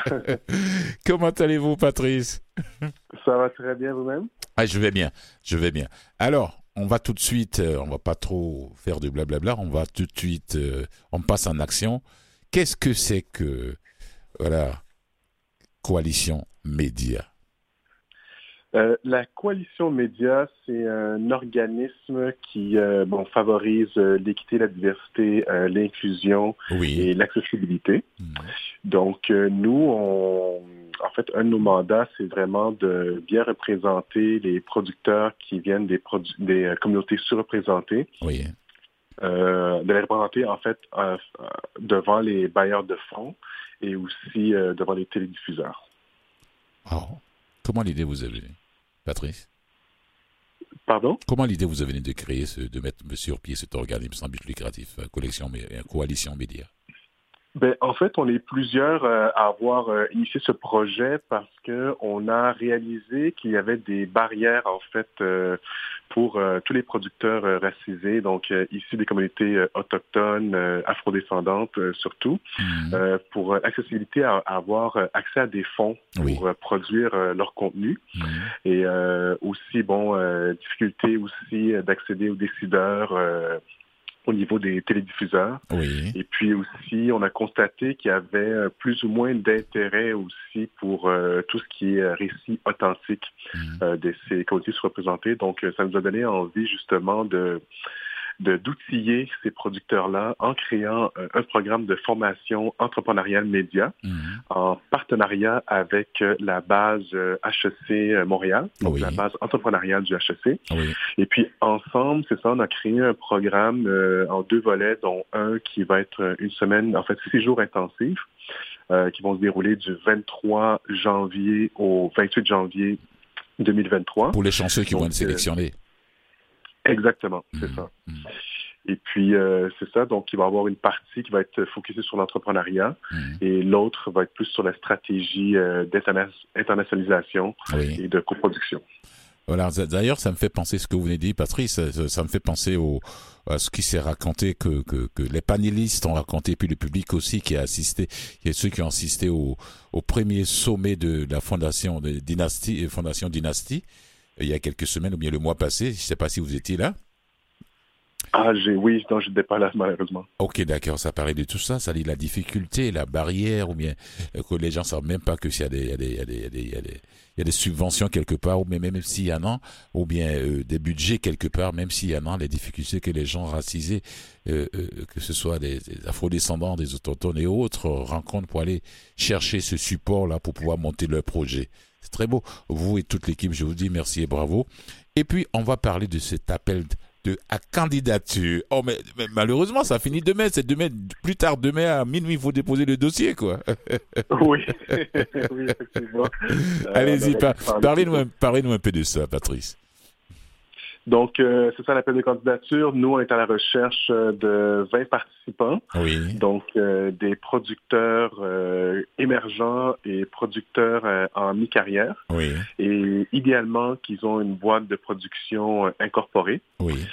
S6: [laughs]
S1: Comment allez-vous, Patrice?
S6: Ça va très bien vous-même?
S1: Ah, Je vais bien, je vais bien. Alors, on va tout de suite, euh, on va pas trop faire de blablabla, on va tout de suite, euh, on passe en action. Qu'est-ce que c'est que, voilà, coalition média?
S6: Euh, la coalition média, c'est un organisme qui bon, favorise l'équité, la diversité, l'inclusion et l'accessibilité. Mhm. Donc, nous, on, fait, un de nos mandats, c'est vraiment de bien représenter les producteurs qui viennent des, des euh, communautés surreprésentées.
S1: Oui.
S6: Euh, de les représenter, en fait, euh, devant les bailleurs de fonds et aussi devant les télédiffuseurs.
S1: Oh, Comment l'idée vous venue, Patrice?
S6: Pardon?
S1: Comment l'idée vous est venue de créer, ce, de mettre sur pied cet organisme sans but lucratif, collection, coalition média?
S6: Ben, en fait, on est plusieurs euh, à avoir euh, initié ce projet parce que on a réalisé qu'il y avait des barrières en fait euh, pour tous les producteurs racisés, donc issus des communautés autochtones, afrodescendantes surtout, mmh. pour l'accessibilité à, avoir accès à des fonds pour produire leur contenu mmh. et aussi bon difficulté aussi d'accéder aux décideurs au niveau des télédiffuseurs.
S1: Oui.
S6: Et puis aussi, on a constaté qu'il y avait euh, plus ou moins d'intérêt aussi pour euh, tout ce qui est récit authentique mm. euh, de ces collectifs représentés. Donc, ça nous a donné envie justement de d'outiller ces producteurs-là en créant euh, un programme de formation entrepreneuriale média mhm. en partenariat avec euh, la base HEC euh, Montréal, donc la base entrepreneuriale du HEC. Et puis ensemble, c'est ça, on a créé un programme en deux volets, dont un qui va être une semaine, en fait six jours intensifs. qui vont se dérouler du 23 janvier au 28 janvier 2023.
S1: Pour les chanceux qui vont être sélectionnés.
S6: Exactement, c'est mmh, ça. Mmh. Et puis, euh, c'est ça. Donc, il va y avoir une partie qui va être focusée sur l'entrepreneuriat mmh. et l'autre va être plus sur la stratégie euh, d'internationalisation et de coproduction.
S1: Voilà. D'ailleurs, ça me fait penser ce que vous venez de dire, Patrice. Ça, me fait penser au, à ce qui s'est raconté que, que, que, les panélistes ont raconté, puis le public aussi qui a assisté. A ceux qui ont assisté au, au premier sommet de la fondation de Dynastie, Fondation Dynastie il y a quelques semaines ou bien le mois passé. Je ne sais pas si vous étiez là.
S6: Ah, j'ai, oui, non, je n'étais pas là, malheureusement.
S1: Ok, d'accord, ça parlait de tout ça, ça dit la difficulté, la barrière, ou bien euh, que les gens ne savent même pas que s'il y a des, il y a des, il y a des, il y a des, il y a des subventions quelque part, ou même, même s'il y en a, ou bien euh, des budgets quelque part, même s'il y en a, les difficultés que les gens racisés, euh, que ce soit des, des afrodescendants, des autochtones et autres, rencontrent pour aller chercher ce support-là pour pouvoir monter leur projet. C'est très beau. Vous et toute l'équipe, je vous dis merci et bravo. Et puis, on va parler de cet appel de à candidature. Oh, mais, malheureusement, ça finit demain. C'est demain, plus tard, demain à minuit, il faut déposer le dossier, quoi. [laughs]
S6: oui, [laughs] oui effectivement. [laughs]
S1: Allez-y, parlez-nous parlez un peu de ça, Patrice.
S6: Donc, euh, c'est ça l'appel de candidature. Nous, on est à la recherche euh, de 20 participants.
S1: Oui.
S6: Donc, euh, des producteurs émergents et producteurs en mi-carrière.
S1: Oui.
S6: Et idéalement, qu'ils ont une boîte de production incorporée.
S1: Oui.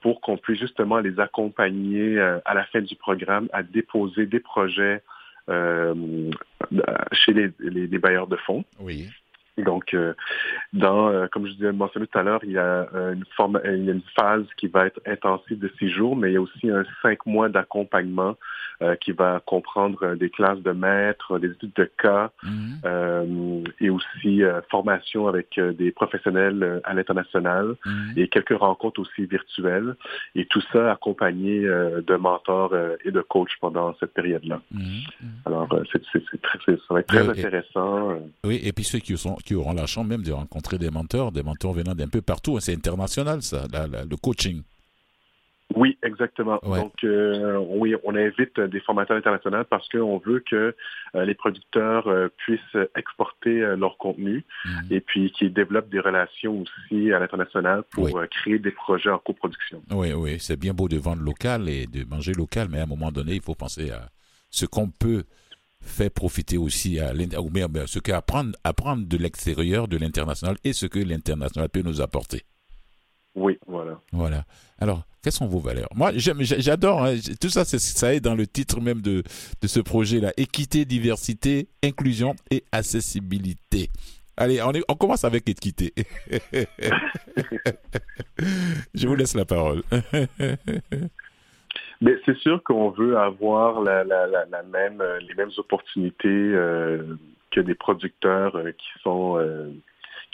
S6: pour qu'on puisse justement les accompagner à la fin du programme à déposer des projets chez les, les bailleurs de fonds.
S1: Oui.
S6: Donc, euh, dans, euh, comme je vous mentionné tout à l'heure, il y a euh, une forme, il y a une phase qui va être intensive de six jours, mais il y a aussi un cinq mois d'accompagnement qui va comprendre des classes de maîtres, des études de cas mhm. Et aussi formation avec des professionnels à l'international et quelques rencontres aussi virtuelles. Et tout ça accompagné de mentors et de coachs pendant cette période-là. Alors, c'est, très, ça va être très intéressant.
S1: Oui, et puis ceux qui sont qui auront la chance même de rencontrer des mentors, des mentors venant d'un peu partout. C'est international, ça, le coaching.
S6: Oui, exactement. Donc, euh, oui, on invite des formateurs internationaux parce qu'on veut que euh, les producteurs euh, puissent exporter leur contenu mhm. et puis qu'ils développent des relations aussi à l'international pour créer des projets en coproduction.
S1: Oui, oui, c'est bien beau de vendre local et de manger local, mais à un moment donné, il faut penser à ce qu'on peut fait profiter aussi à ou bien ce qu'apprendre apprendre de l'extérieur, de l'international et ce que l'international peut nous apporter.
S6: Oui, voilà.
S1: Voilà. Alors, quelles sont vos valeurs? Moi, j'adore. Hein, tout ça, ça est dans le titre même de, ce projet-là. Équité, diversité, inclusion et accessibilité. Allez, on, commence avec équité. [laughs] Je vous laisse la parole. [laughs]
S6: Mais c'est sûr qu'on veut avoir la, même, euh, les mêmes opportunités euh, que des producteurs euh, qui sont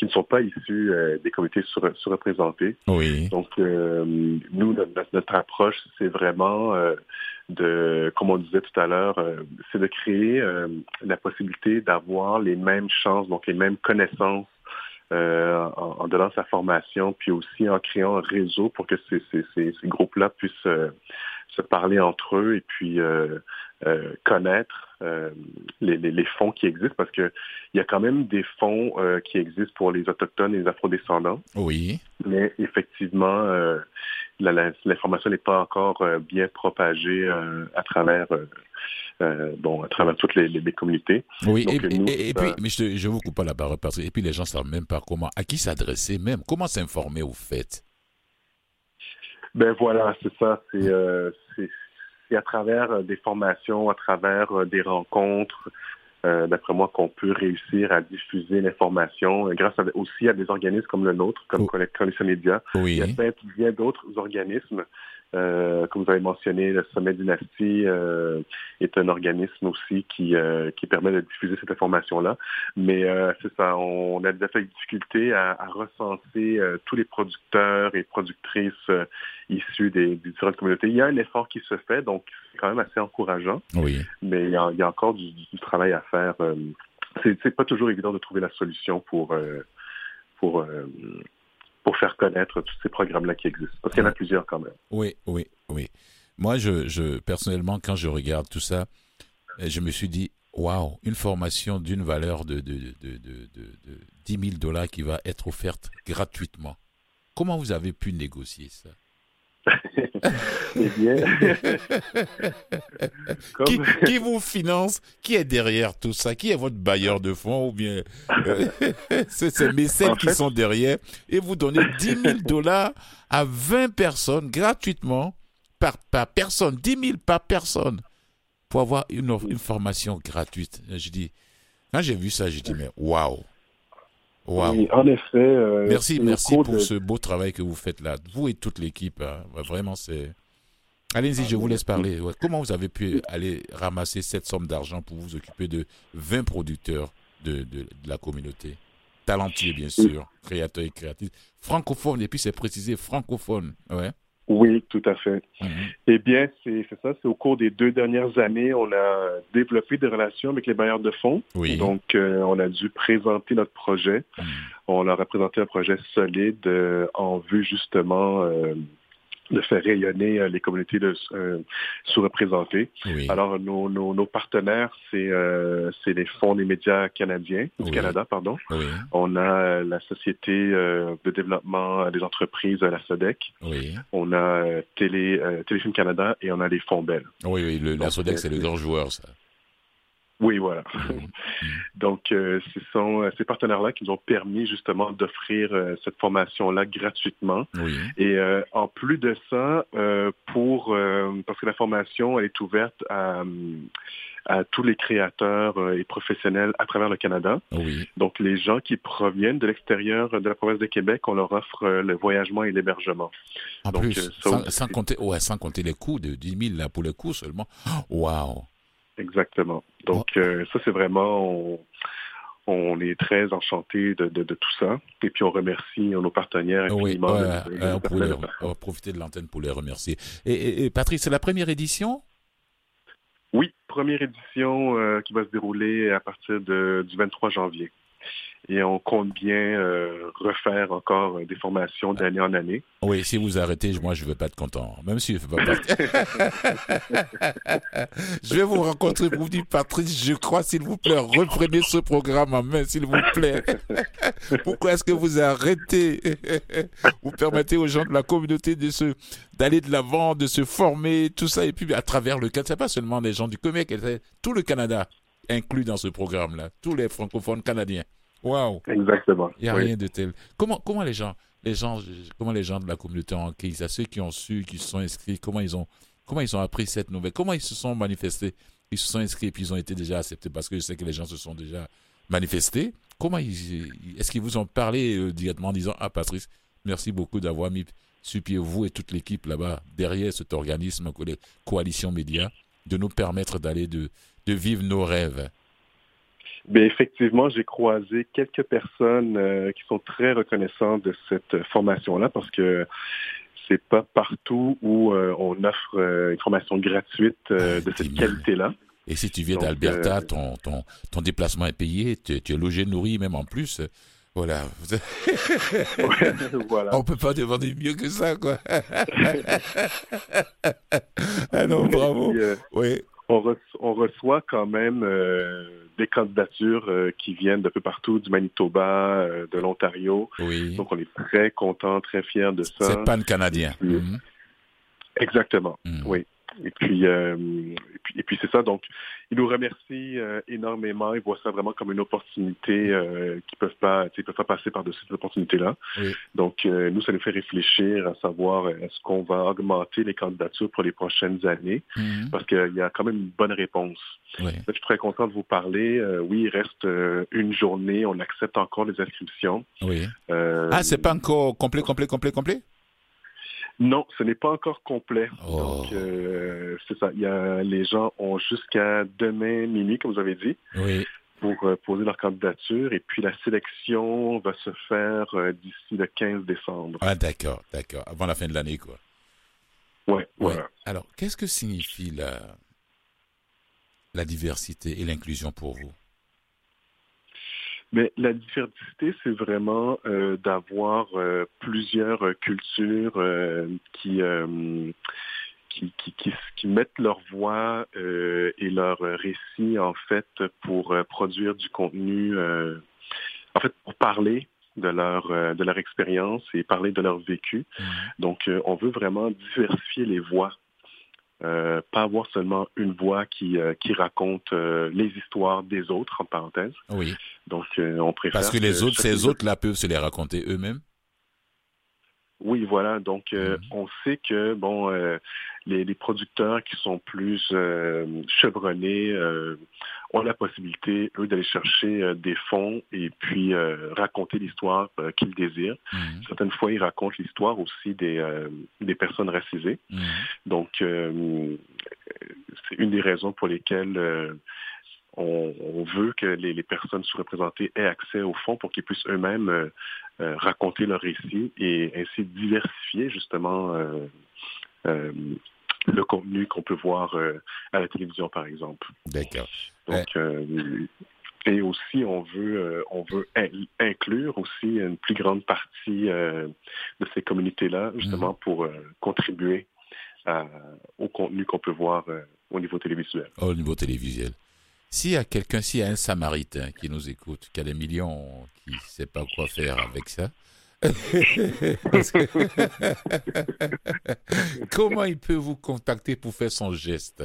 S6: qui ne sont pas issus des comités sur, surreprésentés.
S1: Oui.
S6: Donc, nous, notre, notre approche, c'est vraiment de, comme on disait tout à l'heure, c'est de créer la possibilité d'avoir les mêmes chances, donc les mêmes connaissances euh, en, donnant sa formation, puis aussi en créant un réseau pour que ces, ces, ces, groupes-là puissent se parler entre eux et puis euh, euh, connaître les, les, fonds qui existent parce que il y a quand même des fonds qui existent pour les autochtones et les afrodescendants.
S1: Oui.
S6: Mais effectivement, l'information n'est pas encore bien propagée à travers bon, à travers toutes les, les, communautés.
S1: Oui, et, puis, mais je, je vous coupe pas la parole parce que, et puis les gens savent même pas comment, à qui s'adresser même, comment s'informer au fait.
S6: Ben voilà, c'est ça. C'est euh, à travers euh, des formations, à travers euh, des rencontres, euh, d'après moi, qu'on peut réussir à diffuser l'information grâce aussi à des organismes comme le nôtre, comme oh. Connexion Média.
S1: Oui.
S6: Il y a bien d'autres organismes euh, comme vous avez mentionné, le Sommet Dynastie euh, est un organisme aussi qui, euh, qui permet de diffuser cette information-là. Mais euh, c'est ça, on a déjà fait difficulté à, à recenser tous les producteurs et productrices issus des, des, différentes communautés. Il y a un effort qui se fait, donc c'est quand même assez encourageant.
S1: Oui.
S6: Mais il y a, il y a encore du, du, travail à faire. c'est pas toujours évident de trouver la solution pour pour pour faire connaître tous ces programmes-là qui existent. Parce qu'il y en a plusieurs quand même.
S1: Oui, oui, oui. Moi, je, je, personnellement, quand je regarde tout ça, je me suis dit, waouh, une formation d'une valeur de, de, de, de, de 10 000 dollars qui va être offerte gratuitement. Comment vous avez pu négocier ça? [laughs]
S6: eh bien, [laughs]
S1: qui, vous finance? Qui est derrière tout ça? Qui est votre bailleur de fonds ou bien euh, [laughs] c'est ces mécènes qui sont derrière et vous donnez 10 000 dollars à 20 personnes gratuitement par, par personne, 10 000 par personne pour avoir une, une formation gratuite. Je dis, quand j'ai vu ça, j'ai dit mais waouh
S6: en effet. Euh,
S1: merci, merci pour ce beau travail que vous faites là. Vous et toute l'équipe, hein. vraiment, c'est. Allez-y, je vous laisse parler. Comment vous avez pu aller ramasser cette somme d'argent pour vous occuper de 20 producteurs de, de, la communauté? Talentueux, bien sûr, créateurs et créatifs. Francophones, et puis c'est précisé francophone. Ouais.
S6: Oui, tout à fait. Mhm. Eh bien, c'est ça. C'est au cours des deux dernières années, on a développé des relations avec les bailleurs de fonds.
S1: Oui.
S6: Donc, euh, on a dû présenter notre projet. Mhm. On leur a présenté un projet solide euh, en vue justement euh, de faire rayonner euh, les communautés de, euh, sous-représentées. Alors, nos, nos, nos partenaires, c'est euh, les fonds des médias canadiens, du Canada, pardon. On a la Société de développement des entreprises, la SODEC. On a Télé, Téléfilm Canada et on a les fonds Bell.
S1: Oui, oui, le, la SODEC, c'est le grand joueur, ça.
S6: Oui, voilà. [laughs] Donc, euh, ce sont euh, ces partenaires-là qui nous ont permis justement d'offrir euh, cette formation-là gratuitement. Et en plus de ça, pour parce que la formation elle est ouverte à, à tous les créateurs et professionnels à travers le Canada. Donc, les gens qui proviennent de l'extérieur de la province de Québec, on leur offre le voyagement et l'hébergement.
S1: En plus, sans, compter, ouais, sans compter les coûts de 10 000 là, pour le coût seulement. Waouh!
S6: Exactement. Donc, euh, ça, c'est vraiment, on, est très enchanté de, tout ça. Et puis, on remercie nos partenaires.
S1: Oui, on, va profiter de l'antenne pour les remercier. Et, Patrice, c'est la première édition?
S6: Oui, première édition euh, qui va se dérouler à partir du 23 janvier et on compte bien euh, refaire encore euh, des formations d'année en année.
S1: Oui, si vous arrêtez, moi je ne vais pas être content, même si je ne veux pas [laughs] je vais vous rencontrer pour vous dire, Patrice, je crois, s'il vous plaît, reprenez ce programme en main, s'il vous plaît. [laughs] Pourquoi est-ce que vous arrêtez? [laughs] Vous permettez aux gens de la communauté de se d'aller de l'avant, de se former, tout ça, et puis à travers le Canada, pas seulement les gens du Québec, tout le Canada inclus dans ce programme-là, tous les francophones canadiens. Waouh.
S6: Exactement.
S1: Il n'y a rien de tel. Comment, comment les gens, les gens, comment les gens de la communauté en à ceux qui ont su, qui se sont inscrits, comment ils ont, comment ils ont appris cette nouvelle, comment ils se sont manifestés, ils se sont inscrits et puis ils ont été déjà acceptés parce que je sais que les gens se sont déjà manifestés. Comment ils, est-ce qu'ils vous ont parlé euh, directement en disant, ah Patrice, merci beaucoup d'avoir mis sur pied vous et toute l'équipe là-bas derrière cet organisme, coalition média, de nous permettre d'aller de, de vivre nos rêves?
S6: Bien, effectivement, j'ai croisé quelques personnes euh, qui sont très reconnaissantes de cette formation-là parce que c'est pas partout où euh, on offre euh, une formation gratuite de cette qualité-là.
S1: Et si tu viens d'Alberta, ton, ton, ton, déplacement est payé, tu, es logé, nourri même en plus. Voilà. [laughs] voilà. On peut pas demander mieux que ça, quoi. [laughs] ah non, bravo. oui
S6: on, reçoit quand même euh, des candidatures euh, qui viennent d'un peu partout, du Manitoba, euh, de l'Ontario.
S1: Oui.
S6: Donc on est très content, très fiers de ça.
S1: C'est pan-canadien. Mhm.
S6: Exactement, mhm. oui. Et puis, euh, et puis, et puis c'est ça. Donc, ils nous remercient euh, énormément. Ils voient ça vraiment comme une opportunité euh, qu'ils peuvent pas, ils peuvent pas passer par-dessus cette opportunité-là. Donc, euh, nous, ça nous fait réfléchir à savoir est-ce qu'on va augmenter les candidatures pour les prochaines années,
S1: mhm.
S6: parce qu'il y a quand même une bonne réponse.
S1: Oui.
S6: Je suis très content de vous parler. oui, il reste une journée. On accepte encore les inscriptions.
S1: Oui. ah, c'est pas encore complet, complet, complet, complet?
S6: Non, ce n'est pas encore complet.
S1: Oh.
S6: Donc, euh, c'est ça. Il y a, les gens ont jusqu'à demain minuit, comme vous avez dit,
S1: oui.
S6: pour euh, poser leur candidature. Et puis, la sélection va se faire euh, d'ici le 15 décembre.
S1: Ah, d'accord, d'accord. Avant la fin de l'année, quoi.
S6: Oui,
S1: ouais.
S6: voilà.
S1: Alors, qu'est-ce que signifie la, la diversité et l'inclusion pour vous?
S6: Mais la diversité, c'est vraiment euh, d'avoir euh, plusieurs cultures euh, qui, qui, qui, qui, qui, mettent leur voix et leur récit, en fait, pour produire du contenu, en fait, pour parler de leur de leur expérience et parler de leur vécu. Donc, on veut vraiment diversifier les voix euh, pas avoir seulement une voix qui, euh, qui raconte euh, les histoires des autres, en parenthèse.
S1: Oui.
S6: Donc, on préfère...
S1: Parce que les autres, ces autres-là peuvent se les raconter eux-mêmes
S6: oui, voilà. Donc, euh, mm-hmm. on sait que bon, euh, les, les, producteurs qui sont plus euh, chevronnés ont la possibilité, eux, d'aller chercher des fonds et puis raconter l'histoire qu'ils désirent.
S1: Mm-hmm.
S6: Certaines fois, ils racontent l'histoire aussi des, des personnes racisées.
S1: Mm-hmm.
S6: Donc, c'est une des raisons pour lesquelles on, on, veut que les, les, personnes sous-représentées aient accès aux fonds pour qu'ils puissent eux-mêmes euh, euh, raconter leur récit et ainsi diversifier justement euh, le contenu qu'on peut voir à la télévision, par exemple.
S1: D'accord.
S6: Donc, et aussi, on veut, on veut inclure aussi une plus grande partie de ces communautés-là, justement, mm-hmm. pour contribuer à, au contenu qu'on peut voir au niveau télévisuel.
S1: Au niveau télévisuel. S'il y a quelqu'un, s'il y a un Samaritain qui nous écoute, qui a des millions, qui ne sait pas quoi faire avec ça, [laughs] comment il peut vous contacter pour faire son geste?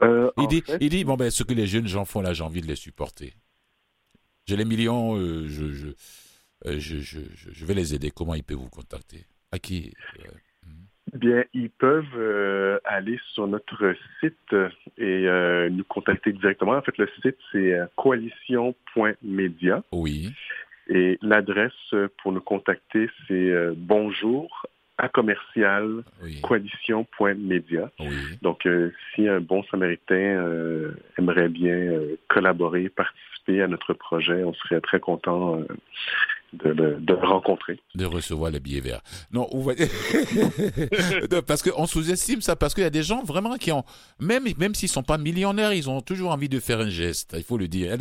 S6: Euh,
S1: il, dit, il dit, bon, ben, ce que les jeunes gens font là, j'ai envie de les supporter. J'ai les millions, euh, je, je, euh, je, je, je, vais les aider. Comment il peut vous contacter? À qui euh,
S6: Bien, ils peuvent euh, aller sur notre site et euh, nous contacter directement. En fait, le site, c'est euh, coalition.media.
S1: Oui.
S6: Et l'adresse pour nous contacter, c'est bonjour à commercial
S1: oui.
S6: coalition.media.
S1: Oui.
S6: Donc, si un bon samaritain aimerait bien collaborer, participer à notre projet, on serait très content de, de, rencontrer.
S1: De recevoir les billets verts. Non, vous voyez... [laughs] parce qu'on sous-estime ça, parce qu'il y a des gens vraiment qui ont, même, même s'ils ne sont pas millionnaires, ils ont toujours envie de faire un geste, il faut le dire.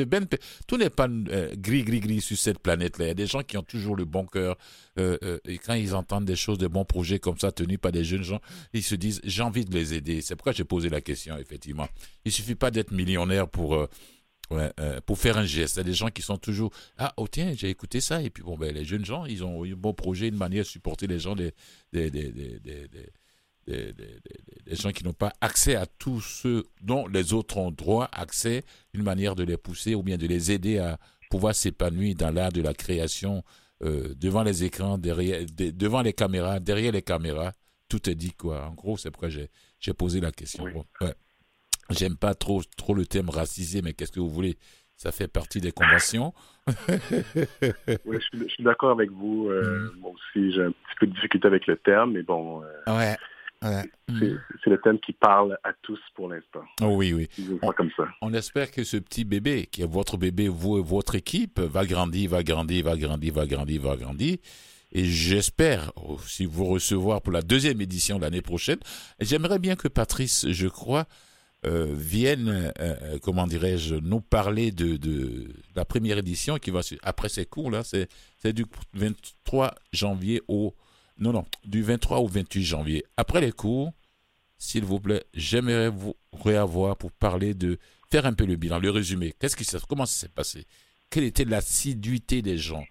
S1: Tout n'est pas euh, gris, gris, gris sur cette planète-là. Il y a des gens qui ont toujours le bon cœur. Euh, euh, et quand ils entendent des choses, de bons projets comme ça, tenus par des jeunes gens, ils se disent, j'ai envie de les aider. C'est pourquoi j'ai posé la question, effectivement. Il suffit pas d'être millionnaire pour... Euh, Ouais, euh, pour faire un geste. Il y a des gens qui sont toujours Ah, oh tiens, j'ai écouté ça. Et puis, bon, ben, les jeunes gens, ils ont eu un bon projet, une manière de supporter les gens, des, des, des, des, des, des gens qui n'ont pas accès à tout ce dont les autres ont droit, accès, une manière de les pousser ou bien de les aider à pouvoir s'épanouir dans l'art de la création euh, devant les écrans, derrière, devant les caméras, derrière les caméras. Tout est dit, quoi. En gros, c'est pourquoi j'ai posé la question.
S6: Oui.
S1: Bon, ouais. J'aime pas trop, trop le thème racisé, mais qu'est-ce que vous voulez? Ça fait partie des conventions. [laughs]
S6: oui, je suis, suis d'accord avec vous. Euh, mm. Moi aussi, j'ai un petit peu de difficulté avec le terme, mais bon.
S1: Euh, ouais. ouais.
S6: C'est le thème qui parle à tous pour l'instant.
S1: Oh oui, oui.
S6: On, comme ça.
S1: on espère que ce petit bébé, qui est votre bébé, vous et votre équipe, va grandir, va grandir, va grandir, va grandir, va grandir. Et j'espère aussi vous recevoir pour la deuxième édition l'année prochaine. J'aimerais bien que Patrice, je crois, euh, viennent, euh, euh, comment dirais-je, nous parler de, de, la première édition qui va après ces cours là, c'est du 23 janvier au non non du 23 au 28 janvier. Après les cours, s'il vous plaît, j'aimerais vous réavoir pour parler de faire un peu le bilan, le résumé. Qu'est-ce qui comment ça s'est passé? Quelle était l'assiduité des gens?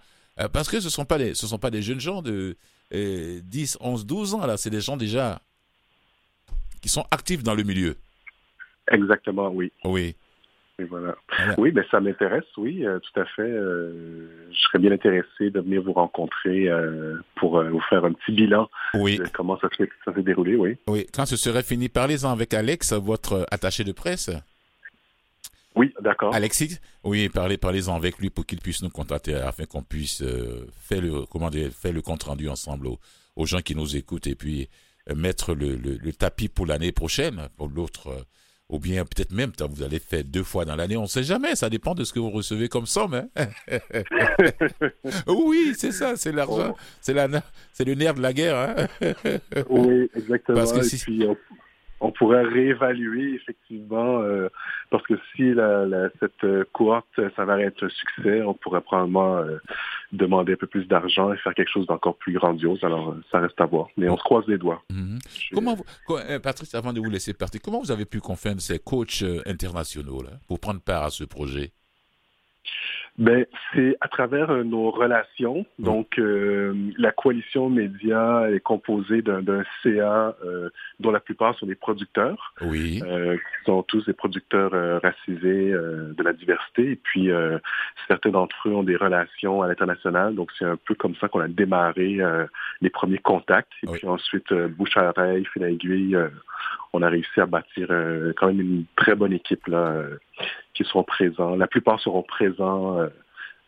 S1: Parce que ce sont pas ce sont pas des jeunes gens de 10, 11, 12 ans là, c'est des gens déjà qui sont actifs dans le milieu.
S6: Exactement, oui.
S1: Oui.
S6: voilà. Oui, mais ben, ça m'intéresse, oui, euh, tout à fait. Euh, je serais bien intéressé de venir vous rencontrer euh, pour vous faire un petit bilan
S1: oui.
S6: de comment ça s'est déroulé, oui.
S1: Oui, quand ce serait fini, parlez-en avec Alex, votre attaché de presse.
S6: Oui, d'accord.
S1: Alexis, oui, parlez, parlez-en avec lui pour qu'il puisse nous contacter afin qu'on puisse faire le, comment dire, faire le compte rendu ensemble aux, gens qui nous écoutent et puis mettre le, le tapis pour l'année prochaine, pour l'autre ou bien peut-être même vous allez faire deux fois dans l'année, on ne sait jamais, ça dépend de ce que vous recevez comme somme. Hein. [laughs] oui, c'est ça, c'est l'argent, c'est la, c'est le nerf de la guerre. Hein.
S6: oui, exactement. Parce que si... puis, on, pourrait réévaluer effectivement, euh, parce que si la, cette euh, cohorte s'avère être un succès, on pourrait probablement euh, demander un peu plus d'argent et faire quelque chose d'encore plus grandiose. Alors, ça reste à voir. Mais on se croise les doigts.
S1: Mhm. Comment, euh, Patrice, avant de vous laisser partir, comment vous avez pu convaincre ces coachs internationaux là, pour prendre part à ce projet?
S6: Ben, c'est à travers euh, nos relations. Donc, euh, la coalition média est composée d'un CA euh, dont la plupart sont des producteurs.
S1: Oui.
S6: qui sont tous des producteurs racisés de la diversité. Et puis, certains d'entre eux ont des relations à l'international. Donc, c'est un peu comme ça qu'on a démarré les premiers contacts. Et puis ensuite, bouche à oreille, fil à aiguille, on a réussi à bâtir quand même une très bonne équipe là qui seront présents. La plupart seront présents euh,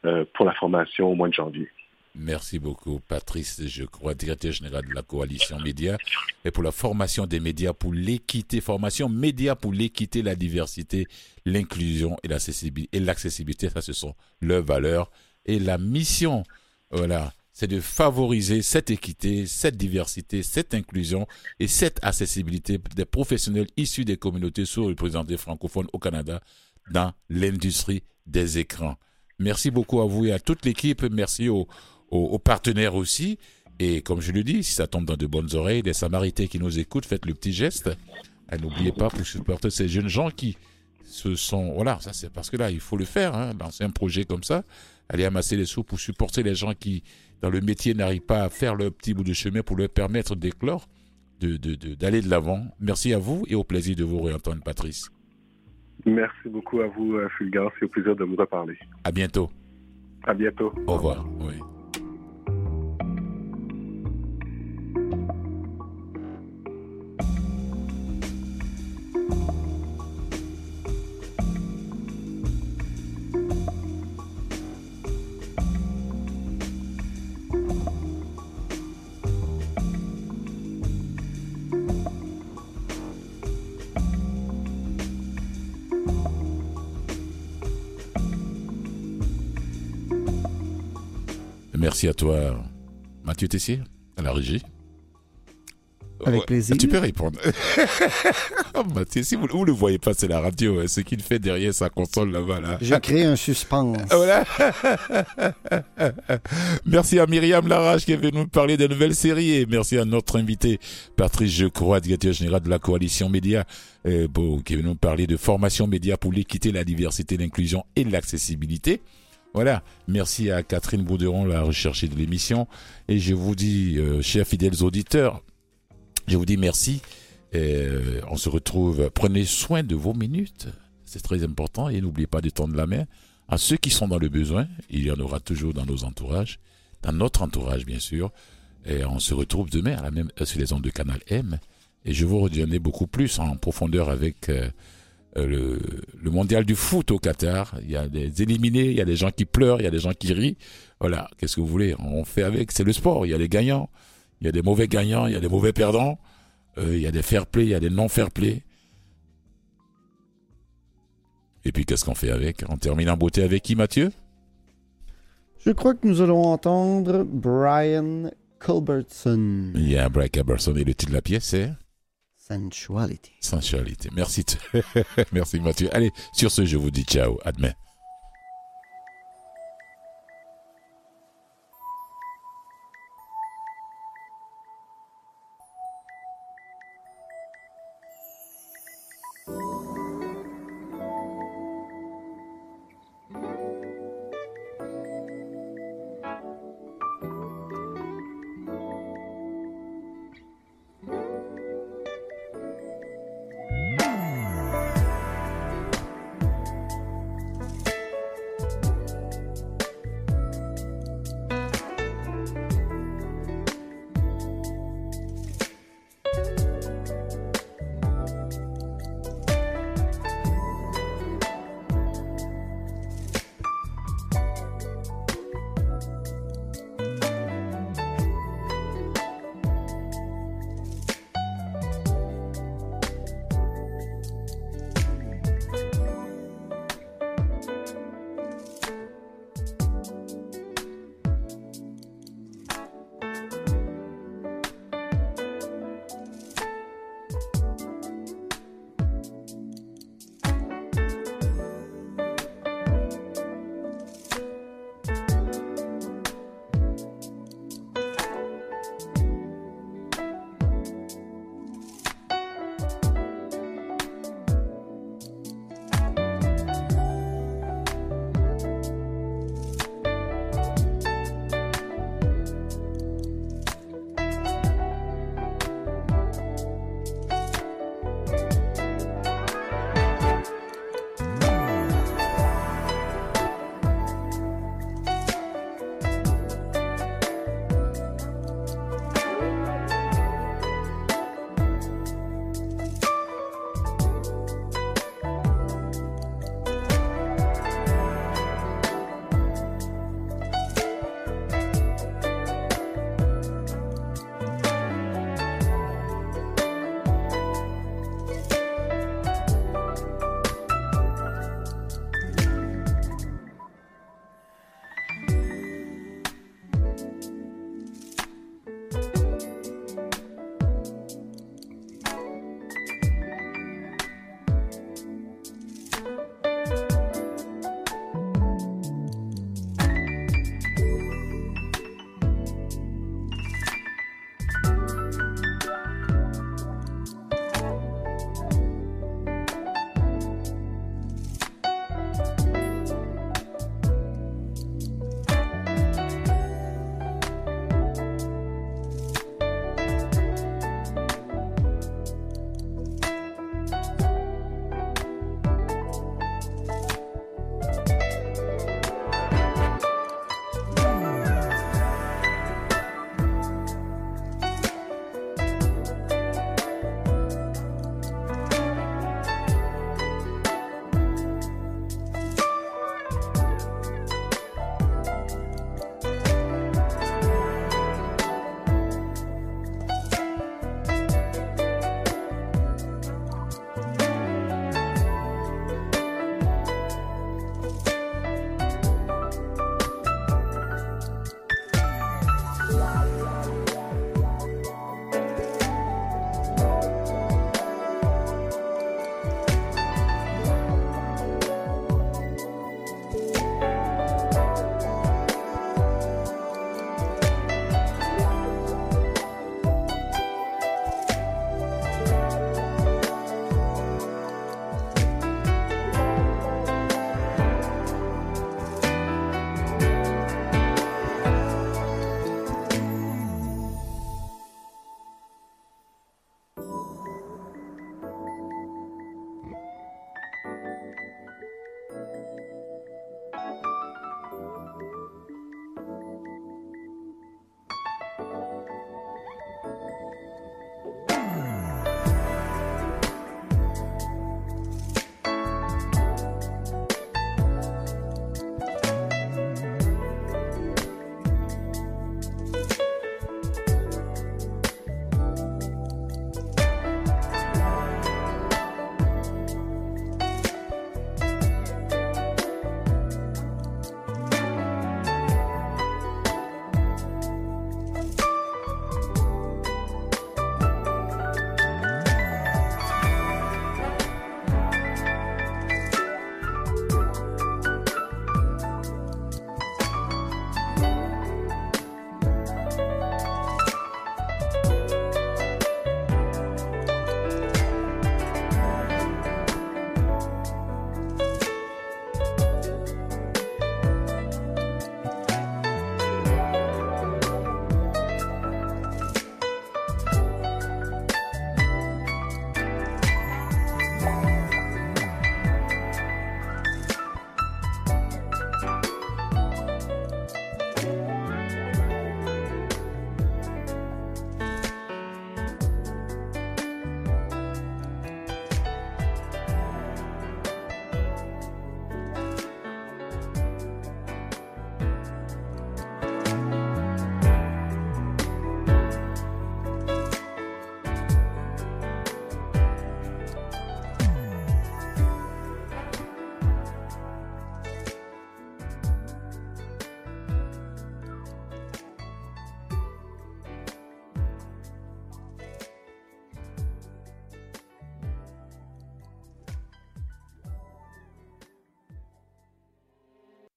S6: euh, pour la formation au mois de janvier.
S1: Merci beaucoup, Patrice, je crois, directeur général de la coalition média, et pour la formation des médias pour l'équité, formation média pour l'équité, la diversité, l'inclusion et l'accessibilité. Ça, ce sont leurs valeurs et la mission. Voilà c'est de favoriser cette équité, cette diversité, cette inclusion et cette accessibilité des professionnels issus des communautés sous-représentées francophones au Canada dans l'industrie des écrans. Merci beaucoup à vous et à toute l'équipe. Merci aux, partenaires aussi. Et comme je le dis, si ça tombe dans de bonnes oreilles, les Samaritains qui nous écoutent, faites le petit geste. N'oubliez pas pour supporter ces jeunes gens qui se sont... Voilà, ça c'est parce que là, il faut le faire, hein, lancer un projet comme ça, aller amasser les sous pour supporter les gens qui, dans le métier, n'arrivent pas à faire leur petit bout de chemin pour leur permettre d'éclore, d'aller de, de, de l'avant. Merci à vous et au plaisir de vous réentendre, Patrice.
S6: Merci beaucoup à vous, euh, Fulgence. C'est au plaisir de vous reparler.
S1: À bientôt.
S6: À bientôt.
S1: Au revoir. Oui. Merci à toi, Mathieu Tessier, à la régie.
S4: Avec plaisir.
S1: Tu peux répondre. [laughs] Oh, Mathieu, si vous ne le voyez pas, c'est la radio. Hein, ce qu'il fait derrière sa console là-bas. Là.
S4: Je crée un suspense. [laughs]
S1: Voilà. merci à Myriam Larache qui est venue nous parler des nouvelles séries. Et merci à notre invité, Patrice Jecroix, directeur général de la coalition média, euh, qui est venu nous parler de formation média pour l'équité, la diversité, l'inclusion et l'accessibilité. Voilà, merci à Catherine Bouderon, la recherchée de l'émission. Et je vous dis, euh, chers fidèles auditeurs, je vous dis merci. Euh, on se retrouve. Prenez soin de vos minutes. C'est très important. Et n'oubliez pas de tendre la main à ceux qui sont dans le besoin. Il y en aura toujours dans nos entourages. Dans notre entourage, bien sûr. Et on se retrouve demain à la même, sur les ondes de Canal M. Et je vous redirai beaucoup plus en profondeur avec euh, euh, le, mondial du foot au Qatar. Il y a des éliminés, il y a des gens qui pleurent, il y a des gens qui rient. Voilà, qu'est-ce que vous voulez? On fait avec, c'est le sport. Il y a des gagnants, il y a des mauvais gagnants, il y a des mauvais perdants, euh, il y a des fair play, il y a des non fair play. Et puis qu'est-ce qu'on fait avec? On termine en beauté avec qui, Mathieu?
S4: Je crois que nous allons entendre Brian Culbertson.
S1: Il y a Brian Culbertson et le titre de la pièce, c'est?
S4: Sensuality.
S1: Sensualité. Merci. [laughs] Merci Mathieu. Allez, sur ce, je vous dis ciao. À demain.